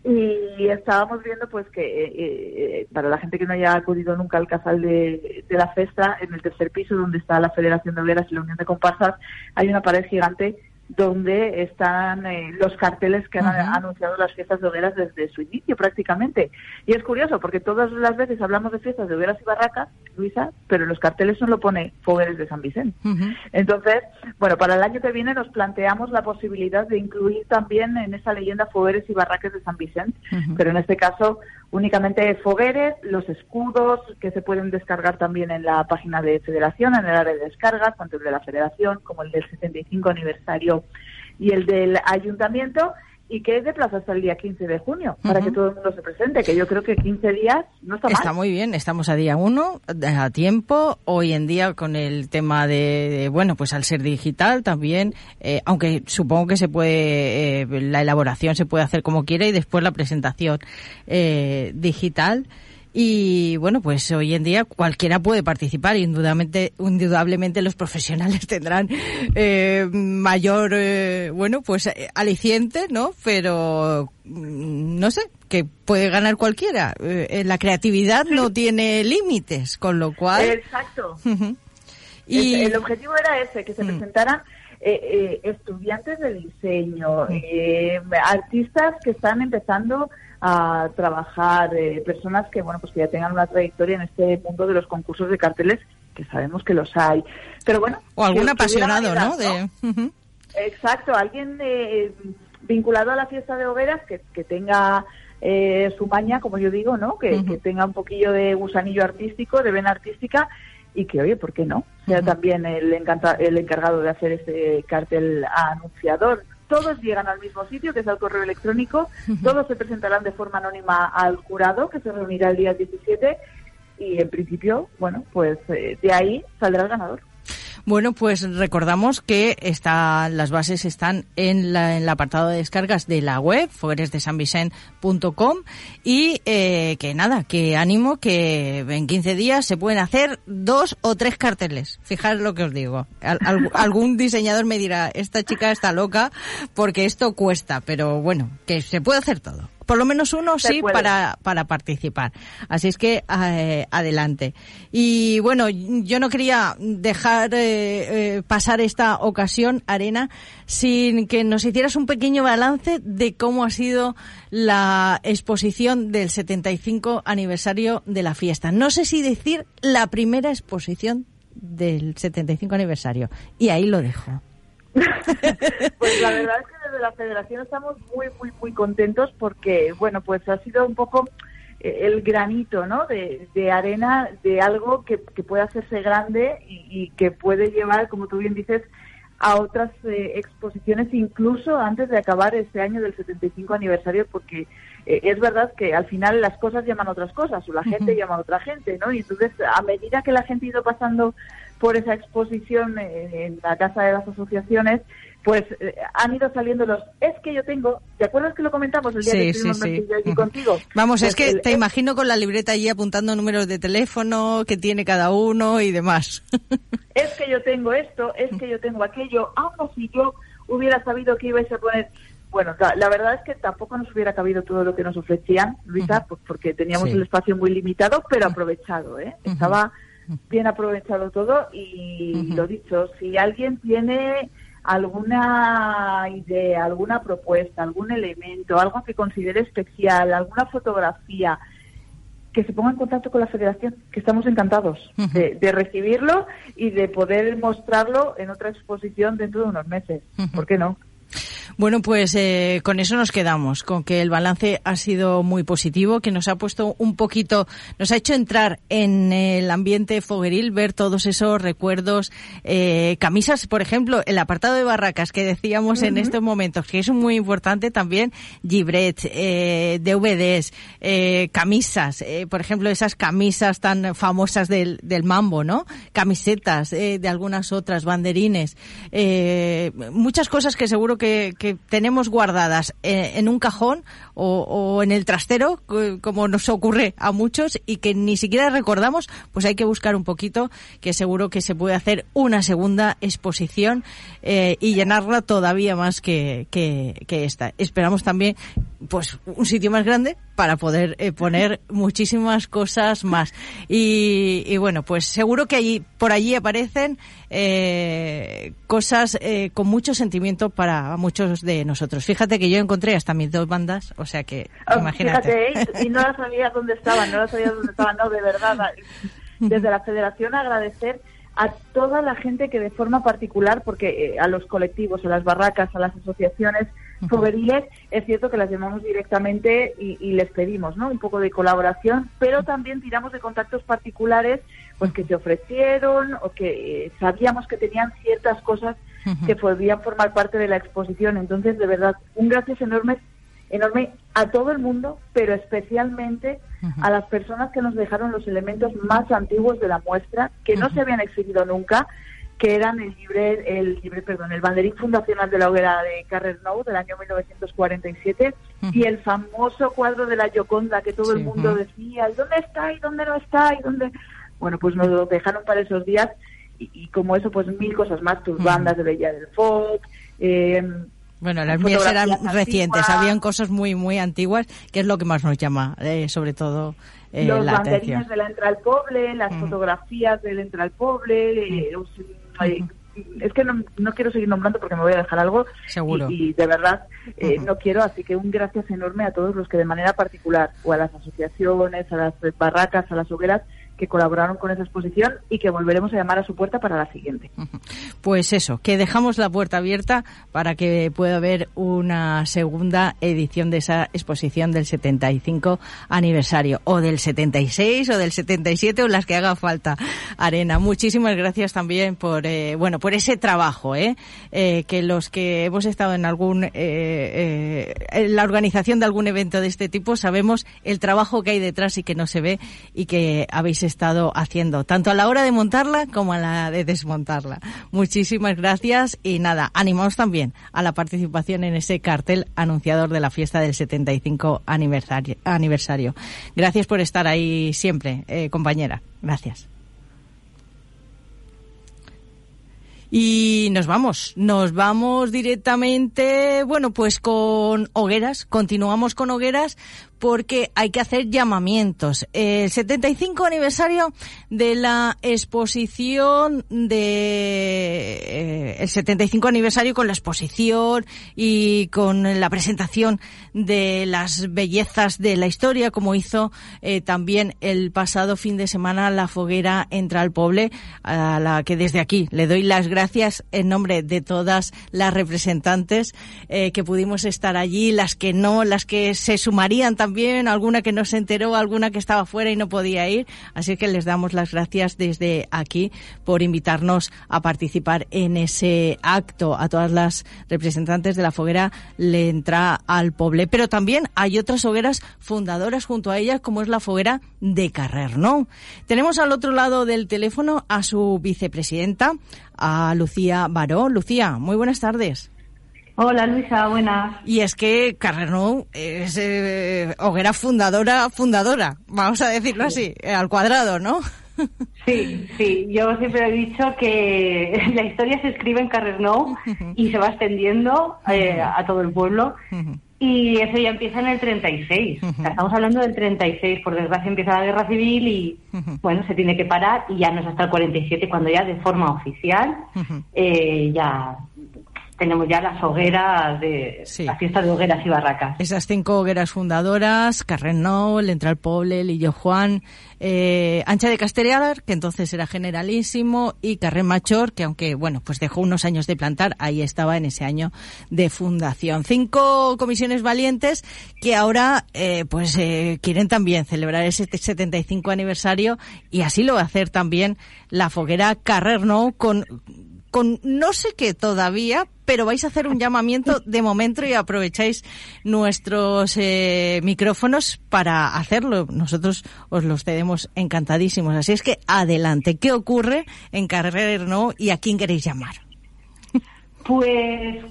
y estábamos viendo pues que eh, eh, para la gente que no haya acudido nunca al Casal de, de, la Festa, en el tercer piso donde está la Federación de Obreras y la Unión de Comparsas, hay una pared gigante donde están eh, los carteles que han anunciado las fiestas de hogueras desde su inicio prácticamente. Y es curioso porque todas las veces hablamos de fiestas de hogueras y barracas, Luisa, pero en los carteles solo pone Fogueres de San Vicente. Entonces, bueno, para el año que viene nos planteamos la posibilidad de incluir también en esa leyenda Fogueres y Barracas de San Vicente, pero en este caso únicamente Fogueres, los escudos que se pueden descargar también en la página de Federación, en el área de descargas, tanto el de la Federación como el del 75 aniversario y el del Ayuntamiento, y que es de plazo hasta el día 15 de junio, para que todo el mundo se presente, que yo creo que 15 días no está mal. Está muy bien, estamos a día 1, a tiempo, hoy en día con el tema de, bueno, pues al ser digital también, eh, aunque supongo que se puede, eh, la elaboración se puede hacer como quiera y después la presentación eh, digital. Y bueno, pues hoy en día cualquiera puede participar y indudablemente, indudablemente los profesionales tendrán eh, mayor, eh, bueno, pues eh, aliciente, ¿no? Pero mm, no sé, que puede ganar cualquiera. la creatividad no tiene límites, con lo cual. Exacto. y el, objetivo era ese, que se mm. presentaran. estudiantes de diseño, artistas que están empezando a trabajar, eh, personas que bueno pues que ya tengan una trayectoria en este mundo de los concursos de carteles que sabemos que los hay. Pero bueno. O algún apasionado, ¿no? De... Exacto, alguien eh, vinculado a la fiesta de hogueras que, que tenga eh, su maña, como yo digo, ¿no? Que, que tenga un poquillo de gusanillo artístico, de vena artística y que, oye, ¿por qué no? Sea también el, encanta- el encargado de hacer ese cartel anunciador. Todos llegan al mismo sitio, que es al correo electrónico, todos se presentarán de forma anónima al jurado, que se reunirá el día 17, y en principio, bueno, pues eh, de ahí saldrá el ganador. Bueno, pues recordamos que está, las bases están en, la, en el apartado de descargas de la web, fogueresdesanvicent.com y eh, que nada, que ánimo que en 15 días se pueden hacer dos o tres carteles. Fijaros lo que os digo. Al- al- algún diseñador me dirá, esta chica está loca porque esto cuesta, pero bueno, que se puede hacer todo. Por lo menos uno sí puede. para, para participar. Así es que eh, adelante. Y bueno, yo no quería dejar eh, eh, pasar esta ocasión, Arena, sin que nos hicieras un pequeño balance de cómo ha sido la exposición del 75 aniversario de la fiesta. No sé si decir la primera exposición del 75 aniversario. Y ahí lo dejo. Pues la verdad es que desde la federación estamos muy, muy, muy contentos porque, bueno, pues ha sido un poco eh, el granito, ¿no? De, de arena de algo que, que puede hacerse grande y, y que puede llevar, como tú bien dices, a otras eh, exposiciones incluso antes de acabar este año del 75 aniversario porque eh, es verdad que al final las cosas llaman otras cosas o la gente llama a otra gente, ¿no? Y entonces a medida que la gente ha ido pasando por esa exposición en la Casa de las Asociaciones, pues eh, han ido saliendo los es que yo tengo, ¿te acuerdas que lo comentamos el día que Sí, estuvimos sí, sí. Allí contigo? Vamos, es Pues que el- te imagino con la libreta allí apuntando números de teléfono que tiene cada uno y demás. es que yo tengo esto, es que yo tengo aquello, aunque si yo hubiera sabido que ibais a poner... Bueno, la, la verdad es que tampoco nos hubiera cabido todo lo que nos ofrecían, Luisa, pues porque teníamos el espacio muy limitado, pero aprovechado, ¿eh? Estaba bien aprovechado todo y lo dicho, si alguien tiene alguna idea, alguna propuesta, algún elemento, algo que considere especial, alguna fotografía, que se ponga en contacto con la federación, que estamos encantados de, de recibirlo y de poder mostrarlo en otra exposición dentro de unos meses. ¿Por qué no? Bueno, pues eh, con eso nos quedamos, con que el balance ha sido muy positivo, que nos ha puesto un poquito, nos ha hecho entrar en el ambiente fogueril, ver todos esos recuerdos, eh, camisas, por ejemplo, el apartado de barracas que decíamos en estos momentos, que es muy importante también, gibret, eh, DVDs, eh, camisas, eh, por ejemplo, esas camisas tan famosas del, del mambo, ¿no? Camisetas eh, de algunas otras, banderines, eh, muchas cosas que seguro que, que tenemos guardadas eh, en un cajón o, o en el trastero, co- como nos ocurre a muchos, y que ni siquiera recordamos, pues hay que buscar un poquito, que seguro que se puede hacer una segunda exposición eh, y llenarla todavía más que, que, que esta. Esperamos también pues un sitio más grande para poder eh, poner muchísimas cosas más y, y bueno pues seguro que allí por allí aparecen eh, cosas eh, con mucho sentimiento para muchos de nosotros fíjate que yo encontré hasta mis dos bandas o sea que Ah, imagínate Fíjate, ¿eh? y no las sabía dónde estaban, no las sabía dónde estaban, no, de verdad. Desde la federación agradecer a toda la gente que de forma particular, porque eh, a los colectivos, a las barracas, a las asociaciones fogueriles, es cierto que las llamamos directamente y, y les pedimos ¿no? un poco de colaboración, pero también tiramos de contactos particulares pues que se ofrecieron o que eh, sabíamos que tenían ciertas cosas que podían formar parte de la exposición. Entonces, de verdad, un gracias enorme enorme a todo el mundo, pero especialmente a las personas que nos dejaron los elementos más antiguos de la muestra, que no se habían exhibido nunca, que eran el libre, el libre, perdón, el banderín fundacional de la hoguera de Carrer Nou del año 1947 y el famoso cuadro de la Gioconda que todo el mundo decía, ¿y dónde está? ¿Y dónde no está? ¿Y dónde? Bueno, pues nos lo dejaron para esos días y, y como eso, pues mil cosas más, tus bandas de Bella del Folk, eh, Bueno, las mías eran fotografías recientes, antiguas. habían cosas muy, muy antiguas, que es lo que más nos llama, eh, sobre todo, eh, los la banderines atención. de la Entra al Poble, las fotografías del Entra al Poble, eh, es que no, no quiero seguir nombrando porque me voy a dejar algo. Seguro. y, y de verdad eh, no quiero, así que un gracias enorme a todos los que de manera particular o a las asociaciones, a las barracas, a las hogueras que colaboraron con esa exposición y que volveremos a llamar a su puerta para la siguiente. Pues eso, que dejamos la puerta abierta para que pueda haber una segunda edición de esa exposición del 75 aniversario, o del 76, o del 77, o las que haga falta. Arena, muchísimas gracias también por, eh, bueno, por ese trabajo, ¿eh? ¿eh? que los que hemos estado en algún, eh, en la organización de algún evento de este tipo sabemos el trabajo que hay detrás y que no se ve y que habéis estado haciendo, tanto a la hora de montarla como a la de desmontarla. Muchísimas gracias y nada, animaos también a la participación en ese cartel anunciador de la fiesta del 75 aniversario. aniversario. Gracias por estar ahí siempre, eh, compañera. Gracias. Y nos vamos, nos vamos directamente, bueno, pues con hogueras, continuamos con hogueras porque hay que hacer llamamientos. El 75 aniversario de la exposición de eh, el 75 aniversario con la exposición y con la presentación de las bellezas de la historia, como hizo eh, también el pasado fin de semana la foguera Entra al Poble, a la que desde aquí le doy las gracias en nombre de todas las representantes eh, que pudimos estar allí, las que no, las que se sumarían también, alguna que no se enteró, alguna que estaba fuera y no podía ir. Así que les damos las gracias desde aquí por invitarnos a participar en ese acto. A todas las representantes de la foguera le entra al Poble. Pero también hay otras hogueras fundadoras junto a ellas, como es la foguera de Carrer, ¿no? Tenemos al otro lado del teléfono a su vicepresidenta, a Lucía Baró. Lucía, muy buenas tardes. Hola Luisa, buenas. Y es que Carrernou es eh, hoguera fundadora, fundadora, vamos a decirlo así, eh, al cuadrado, ¿no? Sí, sí, yo siempre he dicho que la historia se escribe en Carrernou y se va extendiendo eh, a todo el pueblo. Y eso ya empieza en el 36. estamos hablando del 36. Por desgracia empieza la guerra civil y, bueno, se tiene que parar y ya no es hasta el 47 cuando ya de forma oficial ya tenemos ya las hogueras de la fiesta de hogueras y barracas. Esas cinco hogueras fundadoras, Carrenou, el Entral Poble, Lillo Juan, eh, Ancha de Castellar, que entonces era generalísimo, y Carren Machor, que aunque, bueno, pues dejó unos años de plantar, ahí estaba en ese año de fundación. Cinco comisiones valientes que ahora, eh, pues, eh, quieren también celebrar ese 75 aniversario y así lo va a hacer también la foguera Carrernou con con no sé qué todavía, pero vais a hacer un llamamiento de momento y aprovecháis nuestros eh, micrófonos para hacerlo. Nosotros os los tenemos encantadísimos. Así es que adelante. ¿Qué ocurre en Carrer No y a quién queréis llamar? Pues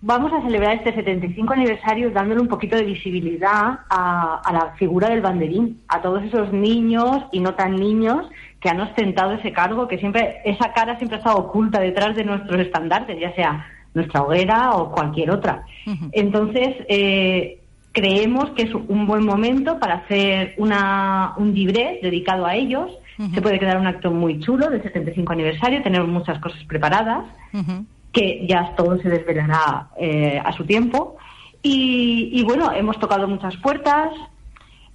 vamos a celebrar este 75 aniversario dándole un poquito de visibilidad a, a la figura del banderín, a todos esos niños y no tan niños que han ostentado ese cargo, que siempre, esa cara siempre ha estado oculta detrás de nuestros estandartes, ya sea nuestra hoguera o cualquier otra. Entonces, eh, creemos que es un buen momento para hacer una, un libre dedicado a ellos. Se puede quedar un acto muy chulo del 75 aniversario, tenemos muchas cosas preparadas, que ya todo se desvelará eh, a su tiempo. Y, y bueno, hemos tocado muchas puertas,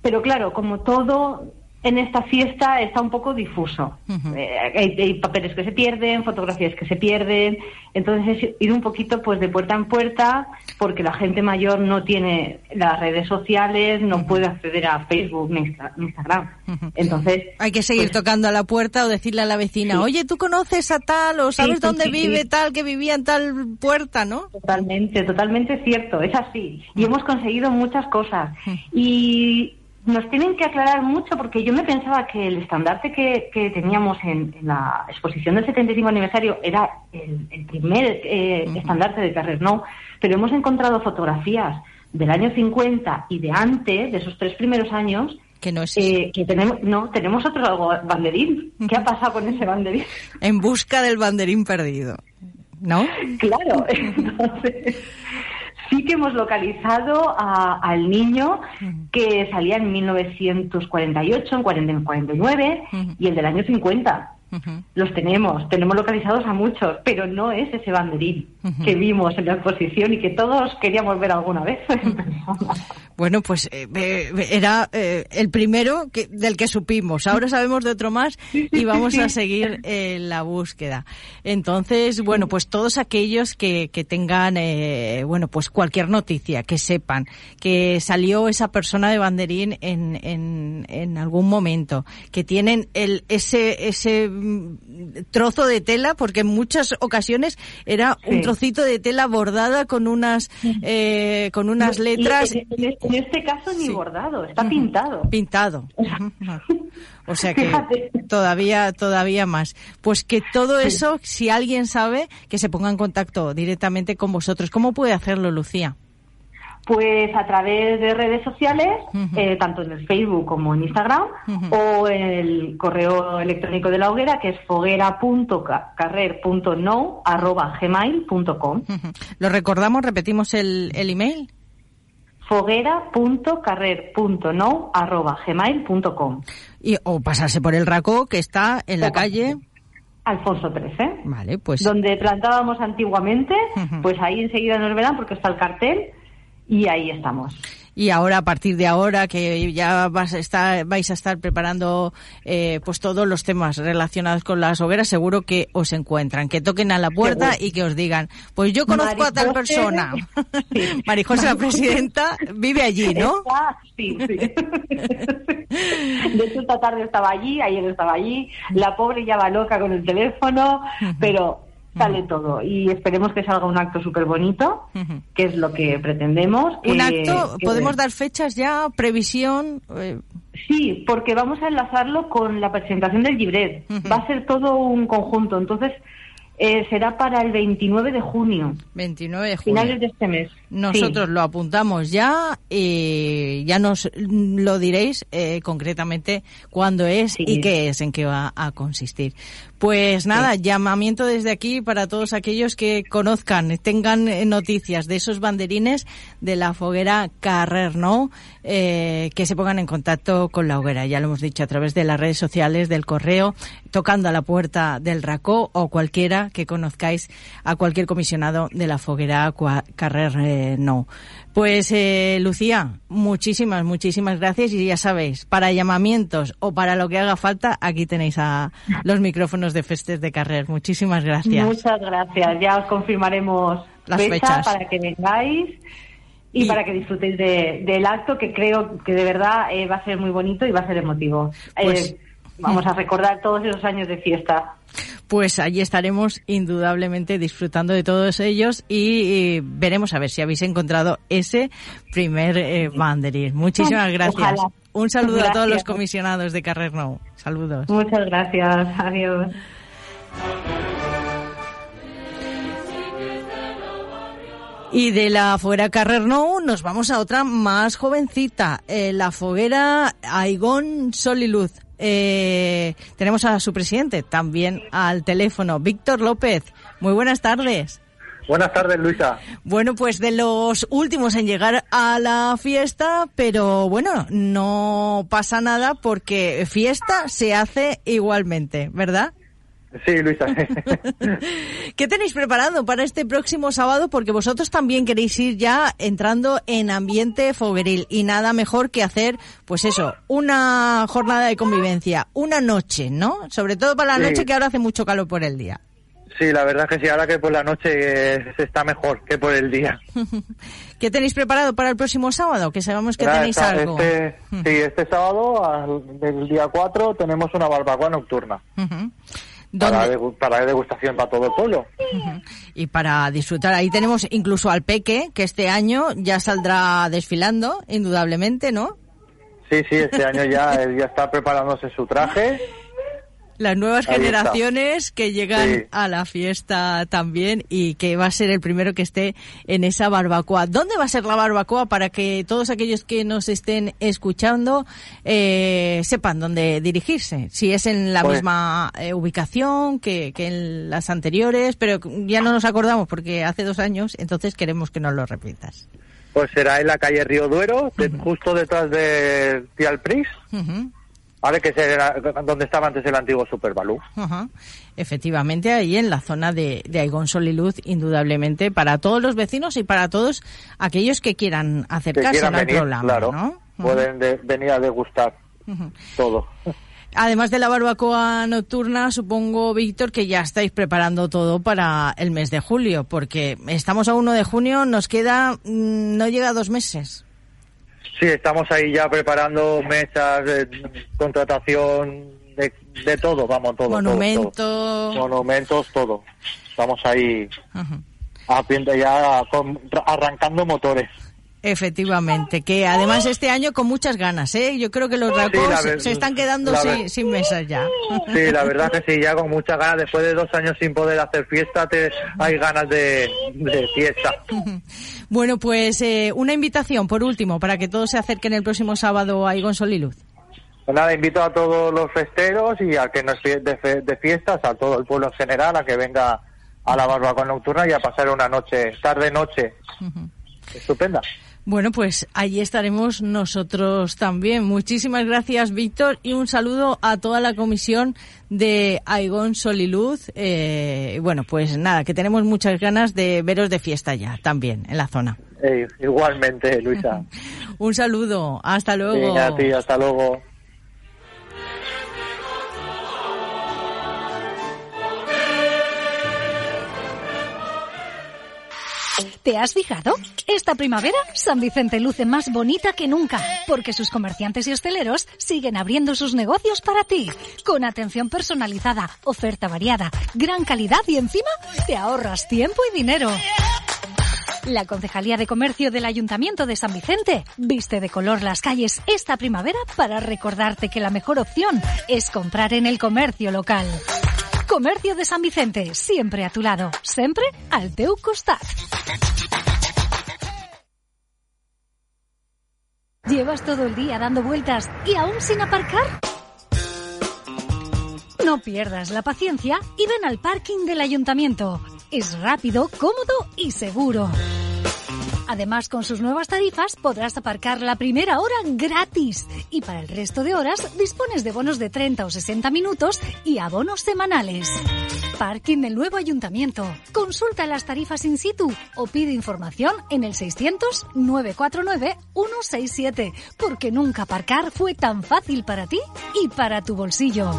pero claro, como todo, en esta fiesta está un poco difuso. Eh, hay, papeles que se pierden, fotografías que se pierden. Entonces es ir un poquito pues de puerta en puerta porque la gente mayor no tiene las redes sociales, no puede acceder a Facebook ni Instagram. Entonces hay que seguir pues tocando a la puerta o decirle a la vecina, oye, ¿tú conoces a tal o sabes dónde vive tal que vivía en tal puerta, no? Totalmente, totalmente cierto. Es así. Y hemos conseguido muchas cosas. Y nos tienen que aclarar mucho porque yo me pensaba que el estandarte que, teníamos en, la exposición del 75 aniversario era el, primer eh, estandarte de Carrer Nou, pero hemos encontrado fotografías del año 50 y de antes, de esos tres primeros años, que no es eh, que tenemos no tenemos otro banderín. Qué ha pasado con ese banderín en busca del banderín perdido no claro entonces sí que hemos localizado al niño que salía en 1948, en 49 y el del año 50. Los tenemos, tenemos localizados a muchos, pero no es ese banderín que vimos en la exposición y que todos queríamos ver alguna vez en persona. Bueno, pues eh, era eh, el primero que, del que supimos. Ahora sabemos de otro más y vamos a seguir eh, la búsqueda. Entonces, bueno, pues todos aquellos que, que tengan, eh, bueno, pues cualquier noticia, que sepan que salió esa persona de banderín en, en, en algún momento, que tienen el, ese, ese trozo de tela, porque en muchas ocasiones era un trocito de tela bordada con unas, eh, con unas letras. En, en- en este caso ni bordado, está pintado. Pintado. O sea que todavía, todavía más. Pues que todo eso, si alguien sabe, que se ponga en contacto directamente con vosotros. ¿Cómo puede hacerlo, Lucía? Pues a través de redes sociales, eh, tanto en el Facebook como en Instagram, o en el correo electrónico de la hoguera, que es foguera.carrer.no.gmail.com. Lo recordamos, repetimos el, el email. foguera.carrer.no.gmail.com. Y, o pasarse por el Racó, que está en la O calle. Alfonso XIII. Vale, pues. Donde plantábamos antiguamente, pues ahí enseguida nos verán porque está el cartel y ahí estamos. Y ahora, a partir de ahora, que ya vas a estar, vais a estar preparando eh, pues todos los temas relacionados con las hogueras, seguro que os encuentran, que toquen a la puerta Seguro. y que os digan, pues yo conozco a tal Marijose- persona. Marijose, la presidenta, vive allí, ¿no? Está- sí, sí. De hecho, esta tarde estaba allí, ayer estaba allí. La pobre ya va loca con el teléfono, pero sale todo. Y esperemos que salga un acto súper bonito, que es lo que pretendemos. Un acto, podemos dar fechas ya, previsión. eh, Sí, porque vamos a enlazarlo con la presentación del libret. Va a ser todo un conjunto. Entonces, eh, será para el 29 de junio. 29 de junio. Finales de este mes. Nosotros lo apuntamos ya y ya nos lo diréis eh, concretamente cuándo es y qué es, en qué va a consistir. Pues nada, llamamiento desde aquí para todos aquellos que conozcan, tengan eh, noticias de esos banderines de la foguera Carrer No, eh, que se pongan en contacto con la hoguera. Ya lo hemos dicho a través de las redes sociales, del correo, tocando a la puerta del Racó o cualquiera que conozcáis a cualquier comisionado de la foguera Carrer eh, No. Pues eh, Lucía, muchísimas, muchísimas gracias y ya sabéis, para llamamientos o para lo que haga falta, aquí tenéis a los micrófonos de Festes de Carrer. Muchísimas gracias. Muchas gracias. Ya os confirmaremos Las fecha fechas. para que vengáis y, para que disfrutéis de- del acto que creo que de verdad eh, va a ser muy bonito y va a ser emotivo. Pues- Eh, vamos a recordar todos esos años de fiesta. Pues allí estaremos indudablemente disfrutando de todos ellos y, veremos a ver si habéis encontrado ese primer eh, banderín. Muchísimas gracias. Ojalá. Un saludo a todos los comisionados de Carrer Nou. Saludos. Muchas gracias. Adiós. Y de la foguera Carrer Nou nos vamos a otra más jovencita, eh, la foguera Aigón Sol y Luz. Eh, tenemos a su presidente también al teléfono, Víctor López. Muy buenas tardes. Buenas tardes, Luisa. Bueno, pues de los últimos en llegar a la fiesta, pero bueno, no pasa nada porque fiesta se hace igualmente, ¿verdad? Sí, Luisa. ¿Qué tenéis preparado para este próximo sábado? Porque vosotros también queréis ir ya entrando en ambiente fogueril y nada mejor que hacer, pues eso, una jornada de convivencia, una noche, ¿no? Sobre todo para la Sí. noche que ahora hace mucho calor por el día. Sí, la verdad que sí, ahora que por la noche eh, se está mejor que por el día. ¿Qué tenéis preparado para el próximo sábado? Que sabemos que tenéis algo. Este, sí, este sábado, al- del día 4, tenemos una barbacoa nocturna. Para, ¿Dónde? para degustación para todo el pueblo. Y para disfrutar, ahí tenemos incluso al Peque, que este año ya saldrá desfilando, indudablemente, ¿no? Sí, sí, este año ya, él ya está preparándose su traje. Las nuevas Ahí está. generaciones que llegan Sí. a la fiesta también y que va a ser el primero que esté en esa barbacoa. ¿Dónde va a ser la barbacoa para que todos aquellos que nos estén escuchando eh, sepan dónde dirigirse? Si es en la Pues- misma eh, ubicación que, que en las anteriores, pero ya no nos acordamos porque hace dos años, entonces queremos que nos lo repitas. Pues será en la calle Río Duero, de- justo detrás de Tialpris. Ujú. ¿Vale? Que era donde estaba antes el antiguo Superbalú. Ajá. Efectivamente, ahí en la zona de, de Aigón Sol y Luz, indudablemente, para todos los vecinos y para todos aquellos que quieran Que acercarse quieran al venir, programa, claro. ¿no? Pueden de- venir a degustar todo. Además de la barbacoa nocturna, supongo, Víctor, que ya estáis preparando todo para el mes de julio, porque estamos a 1 de junio, nos queda, mm, no llega a dos meses. Sí, estamos ahí ya preparando mesas, de contratación, de, de todo, vamos, todo. todo, Monumento. todo. Monumentos, todo. Estamos ahí ya, con- arrancando motores. Efectivamente, que además este año con muchas ganas, ¿eh? Yo creo que los racos se están quedando sin, sin mesas ya. Sí, la verdad que sí, ya con muchas ganas, después de dos años sin poder hacer fiesta, te, hay ganas de, de fiesta. Bueno, pues eh, una invitación, por último, para que todos se acerquen el próximo sábado a Igon Sol y Luz. Pues nada, invito a todos los festeros y a que no es fie- de, de fiestas, a todo el pueblo en general, a que venga a la barbacoa nocturna y a pasar una noche, tarde-noche, estupenda. Bueno, pues allí estaremos nosotros también. Muchísimas gracias, Víctor, y un saludo a toda la comisión de Aigón Sol y Luz. Eh, bueno, pues nada, que tenemos muchas ganas de veros de fiesta ya, también, en la zona. Eh, igualmente, Luisa. Un saludo, hasta luego. A ti, hasta luego. ¿Te has fijado? Esta primavera, San Vicente luce más bonita que nunca, porque sus comerciantes y hosteleros siguen abriendo sus negocios para ti, con atención personalizada, oferta variada, gran calidad y encima te ahorras tiempo y dinero. La Concejalía de Comercio del Ayuntamiento de San Vicente viste de color las calles esta primavera para recordarte que la mejor opción es comprar en el comercio local. Comercio de San Vicente, siempre a tu lado, siempre al teu costat. ¿Llevas todo el día dando vueltas y aún sin aparcar? No pierdas la paciencia y ven al parking del ayuntamiento. Es rápido, cómodo y seguro. Además, con sus nuevas tarifas podrás aparcar la primera hora gratis. Y para el resto de horas dispones de bonos de 30 o 60 minutos y abonos semanales. Parking del nuevo ayuntamiento. Consulta las tarifas in situ o pide información en el 600-949-167. Porque nunca aparcar fue tan fácil para ti y para tu bolsillo.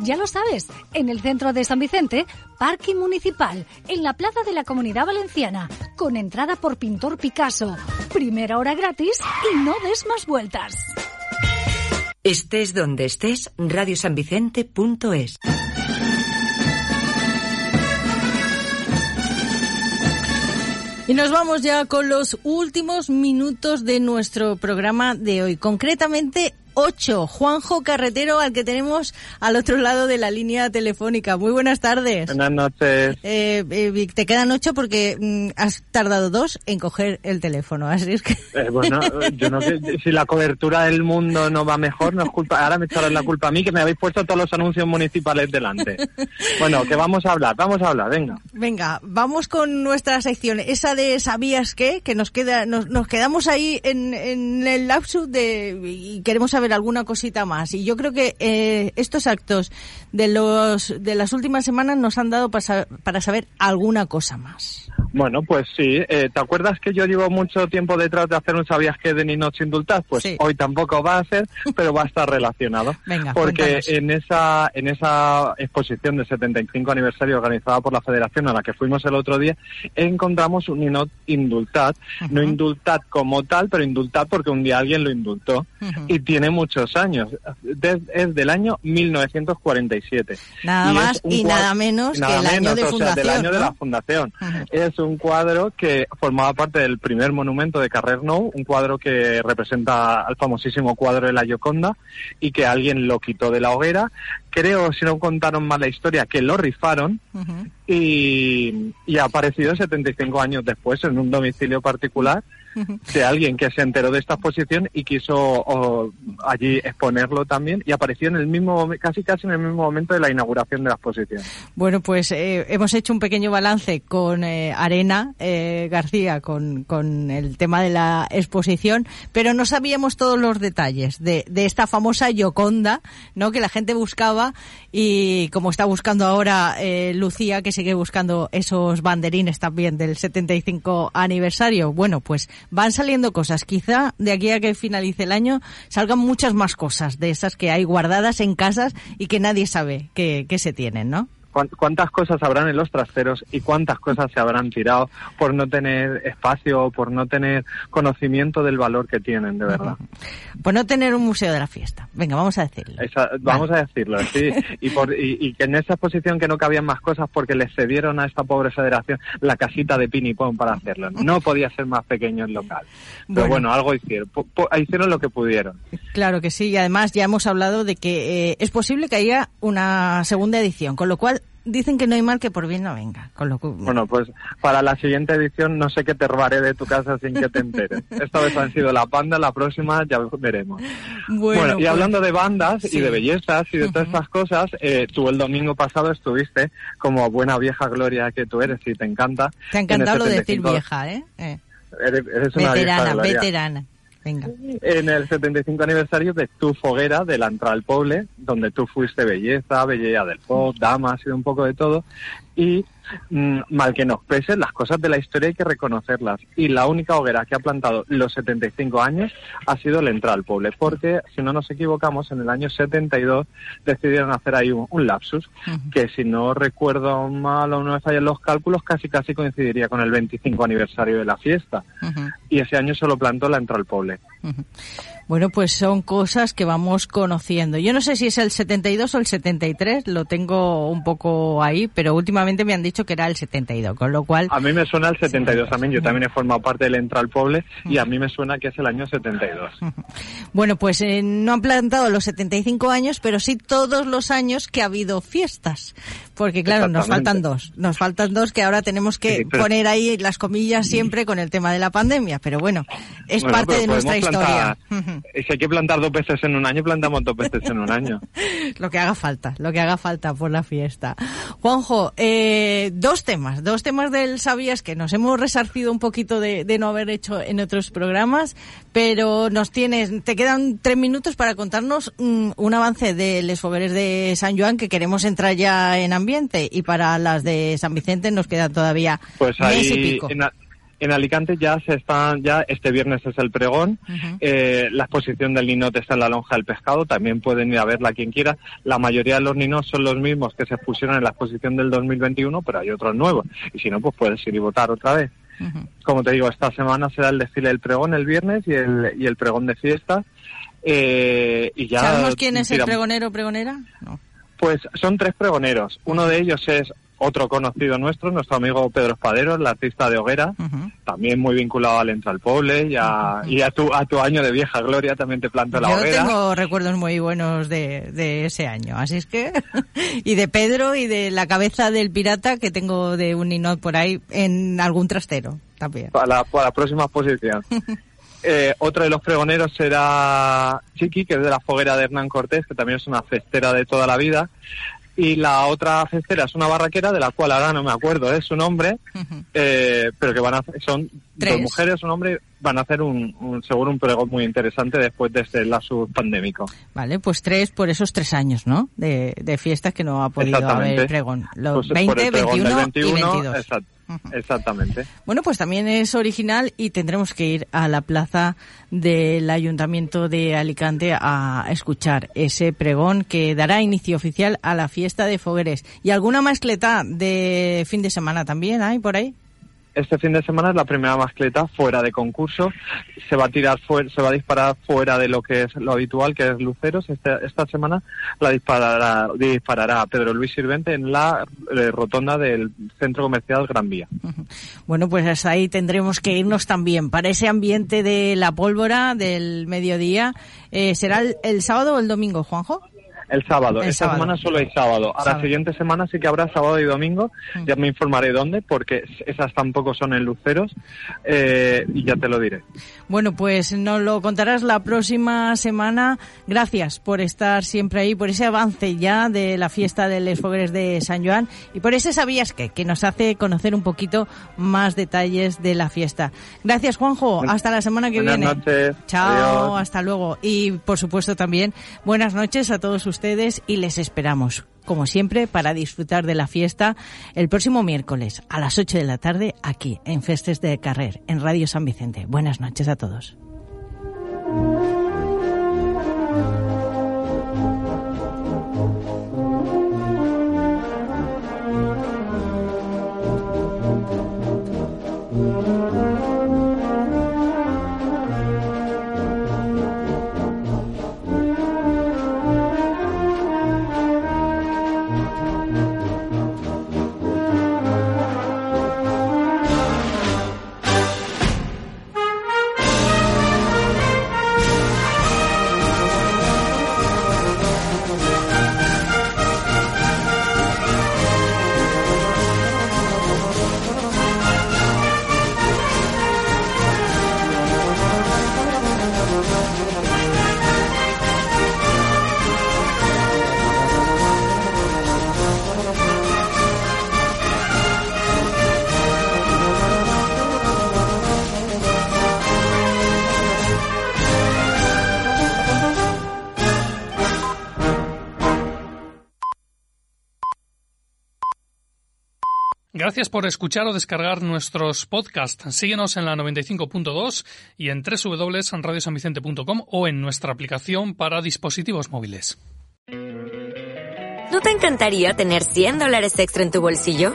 Ya lo sabes, en el centro de San Vicente, parking municipal, en la plaza de la Comunidad Valenciana, con entrada por Pintor Picasso. Primera hora gratis y no des más vueltas. Estés donde estés, radiosanvicente.es. Y nos vamos ya con los últimos minutos de nuestro programa de hoy. Concretamente, 8. Juanjo Carretero, al que tenemos al otro lado de la línea telefónica. Muy buenas tardes. Buenas noches. Eh, eh, te quedan 8 porque mm, has tardado dos en coger el teléfono. Así es que. Eh, bueno, yo no sé si la cobertura del mundo no va mejor, no es culpa. Ahora me echarán la culpa a mí que me habéis puesto todos los anuncios municipales delante. Bueno, que vamos a hablar, vamos a hablar, venga. Venga, vamos con nuestra sección, esa de ¿sabías qué? Que nos queda, nos, nos quedamos ahí en, en el lapsus de y queremos saber alguna cosita más. Y yo creo que eh, estos actos de los de las últimas semanas nos han dado para, para saber alguna cosa más. Bueno, pues sí. Eh, ¿Te acuerdas que yo llevo mucho tiempo detrás de hacer un sabías que de Ninoche Indultad? Pues Sí. hoy tampoco va a ser, pero va a estar relacionado. Venga, Porque cuéntanos. en esa, en esa exposición del 75 aniversario organizada por la Federación a la que fuimos el otro día, encontramos un Ninot Indultat. No Indultat como tal, pero Indultat porque un día alguien lo indultó. Y tiene muchos años. Es del año 1947. Nada Y es más y nada menos que el año menos, de o sea, fundación. del año de la fundación. Ujú. Es un cuadro que formaba parte del primer monumento de Carrer Nou, un cuadro que representa al famosísimo cuadro de la Gioconda y que alguien lo quitó de la hoguera. Creo, si no contaron mal la historia, que lo rifaron y, y ha aparecido 75 años después en un domicilio particular de alguien que se enteró de esta exposición y quiso allí exponerlo también y apareció en el mismo, casi casi en el mismo momento de la inauguración de la exposición. Bueno, pues eh, hemos hecho un pequeño balance con eh, Arena eh, García, con, con el tema de la exposición, pero no sabíamos todos los detalles de, de esta famosa Yoconda, ¿no? Que la gente buscaba y como está buscando ahora eh, Lucía, que sigue buscando esos banderines también del 75 aniversario. Bueno, pues van saliendo cosas. Quizá de aquí a que finalice el año salgan muchas más cosas de esas que hay guardadas en casas y que nadie sabe que, que se tienen, ¿no? Cuántas cosas habrán en los trasteros y cuántas cosas se habrán tirado por no tener espacio, por no tener conocimiento del valor que tienen, de verdad. Por no tener un museo de la fiesta. Venga, vamos a decirlo. vamos a decirlo, sí. Y, por, y, que en esa exposición que no cabían más cosas porque les cedieron a esta pobre federación la casita de Pinipón para hacerlo. No podía ser más pequeño el local. Pero bueno, algo hicieron. hicieron lo que pudieron. Claro que sí. Y además ya hemos hablado de que eh, es posible que haya una segunda edición, con lo cual dicen que no hay mal que por bien no venga. Con lo Bueno, pues para la siguiente edición no sé qué te robaré de tu casa sin que te enteres. Esta vez han sido la banda, la próxima ya veremos. Bueno, y pues, hablando de bandas y de bellezas y de todas estas cosas, eh, tú el domingo pasado estuviste como buena vieja gloria que tú eres y te encanta. Te ha encantado lo de decir vieja, ¿eh? eh. Eres, una veterana, veterana. En el 75 aniversario de Tu Foguera, de la entrada al Poble, donde tú fuiste belleza, belleza del pop, dama, ha sido un poco de todo. Y Mm, mal que nos pese, las cosas de la historia hay que reconocerlas. Y la única hoguera que ha plantado los 75 años ha sido el Entral Poble, porque si no nos equivocamos, en el año 72 decidieron hacer ahí un, lapsus, que si no recuerdo mal o no me fallan los cálculos, casi casi coincidiría con el 25 aniversario de la fiesta. Y ese año solo plantó la Entral Poble. Bueno, pues son cosas que vamos conociendo. Yo no sé si es el 72 o el 73, lo tengo un poco ahí, pero últimamente me han dicho que era el 72, con lo cual... A mí me suena el 72 también, yo también he formado parte del Entral Poble y a mí me suena que es el año 72. Bueno, pues eh, no han plantado los 75 años, pero sí todos los años que ha habido fiestas, porque claro, nos faltan dos, nos faltan dos que ahora tenemos que poner ahí las comillas siempre con el tema de la pandemia, pero bueno, es parte de nuestra historia. Si hay que plantar dos veces en un año, plantamos dos veces en un año. lo que haga falta, lo que haga falta por la fiesta. Juanjo, eh, dos temas, dos temas del Sabías que nos hemos resarcido un poquito de, no haber hecho en otros programas, pero nos tienes, te quedan tres minutos para contarnos mm, un avance de Les Fogueres de San Juan que queremos entrar ya en ambiente y para las de San Vicente nos queda todavía pues mes y pico. En Alicante ya se están, ya este viernes es el pregón. eh, la exposición del ninote está en la lonja del pescado. También pueden ir a verla quien quiera. La mayoría de los ninos son los mismos que se pusieron en la exposición del 2021, pero hay otros nuevos. Y si no, pues puedes ir y votar otra vez. Como te digo, esta semana será el desfile del pregón el viernes y el, y el pregón de fiesta. Eh, y ya ¿Sabemos quién es el pregonero o pregonera? No. Pues son tres pregoneros. Uno de ellos es otro conocido nuestro, nuestro amigo Pedro Espadero, el artista de Hoguera, también muy vinculado al Entral Poble y, a, y a, tu, a tu año de vieja gloria también te planto la hoguera. Yo tengo recuerdos muy buenos de, de ese año, así es que... y de Pedro y de la cabeza del pirata que tengo de un ninot por ahí en algún trastero también. Para para la próxima exposición. Eh, otro de los pregoneros será Chiqui, que es de la foguera de Hernán Cortés, que también es una festera de toda la vida y la otra festera es una barraquera de la cual ahora no me acuerdo es su nombre, eh, pero que van a son dos mujeres, un hombre, van a hacer un, un, seguro un pregón muy interesante después de este lazo pandémico. Vale, pues tres por esos tres años, ¿no? De, de fiestas que no ha podido haber pregón. Los 20, 21, y 22. Exacto. Exactamente. Bueno, pues también es original y tendremos que ir a la plaza del Ayuntamiento de Alicante a escuchar ese pregón que dará inicio oficial a la fiesta de Fogueres. ¿Y alguna mascleta de fin de semana también hay por ahí? Este fin de semana es la primera mascleta fuera de concurso. Se va a tirar fuera, se va a disparar fuera de lo que es lo habitual, que es luceros. Este, esta semana la disparará, disparará Pedro Luis Sirvente en la eh, rotonda del centro comercial Gran Vía. Bueno, pues ahí tendremos que irnos también para ese ambiente de la pólvora del mediodía. Eh, ¿Será el sábado o el domingo, Juanjo? El sábado. El Esta sábado. semana solo hay sábado. A la siguiente semana sí que habrá sábado y domingo. Ya me informaré dónde, porque esas tampoco son en luceros. eh, y ya te lo diré. Bueno, pues nos lo contarás la próxima semana. Gracias por estar siempre ahí, por ese avance ya de la fiesta de Les Fogueres de San Joan y por ese sabías que, que nos hace conocer un poquito más detalles de la fiesta. Gracias, Juanjo. Hasta la semana que Buenas viene. noches. Chao, Adiós. hasta luego. Y por supuesto también buenas noches a todos ustedes y les esperamos, como siempre, para disfrutar de la fiesta el próximo miércoles a las 8 de la tarde aquí en Festes de Carrer, en Radio San Vicente. Buenas noches a todos. Gracias por escuchar o descargar nuestros podcasts. Síguenos en la 95.2 y en www.radiosanvicente.com o en nuestra aplicación para dispositivos móviles. ¿No te encantaría tener 100 dólares extra en tu bolsillo?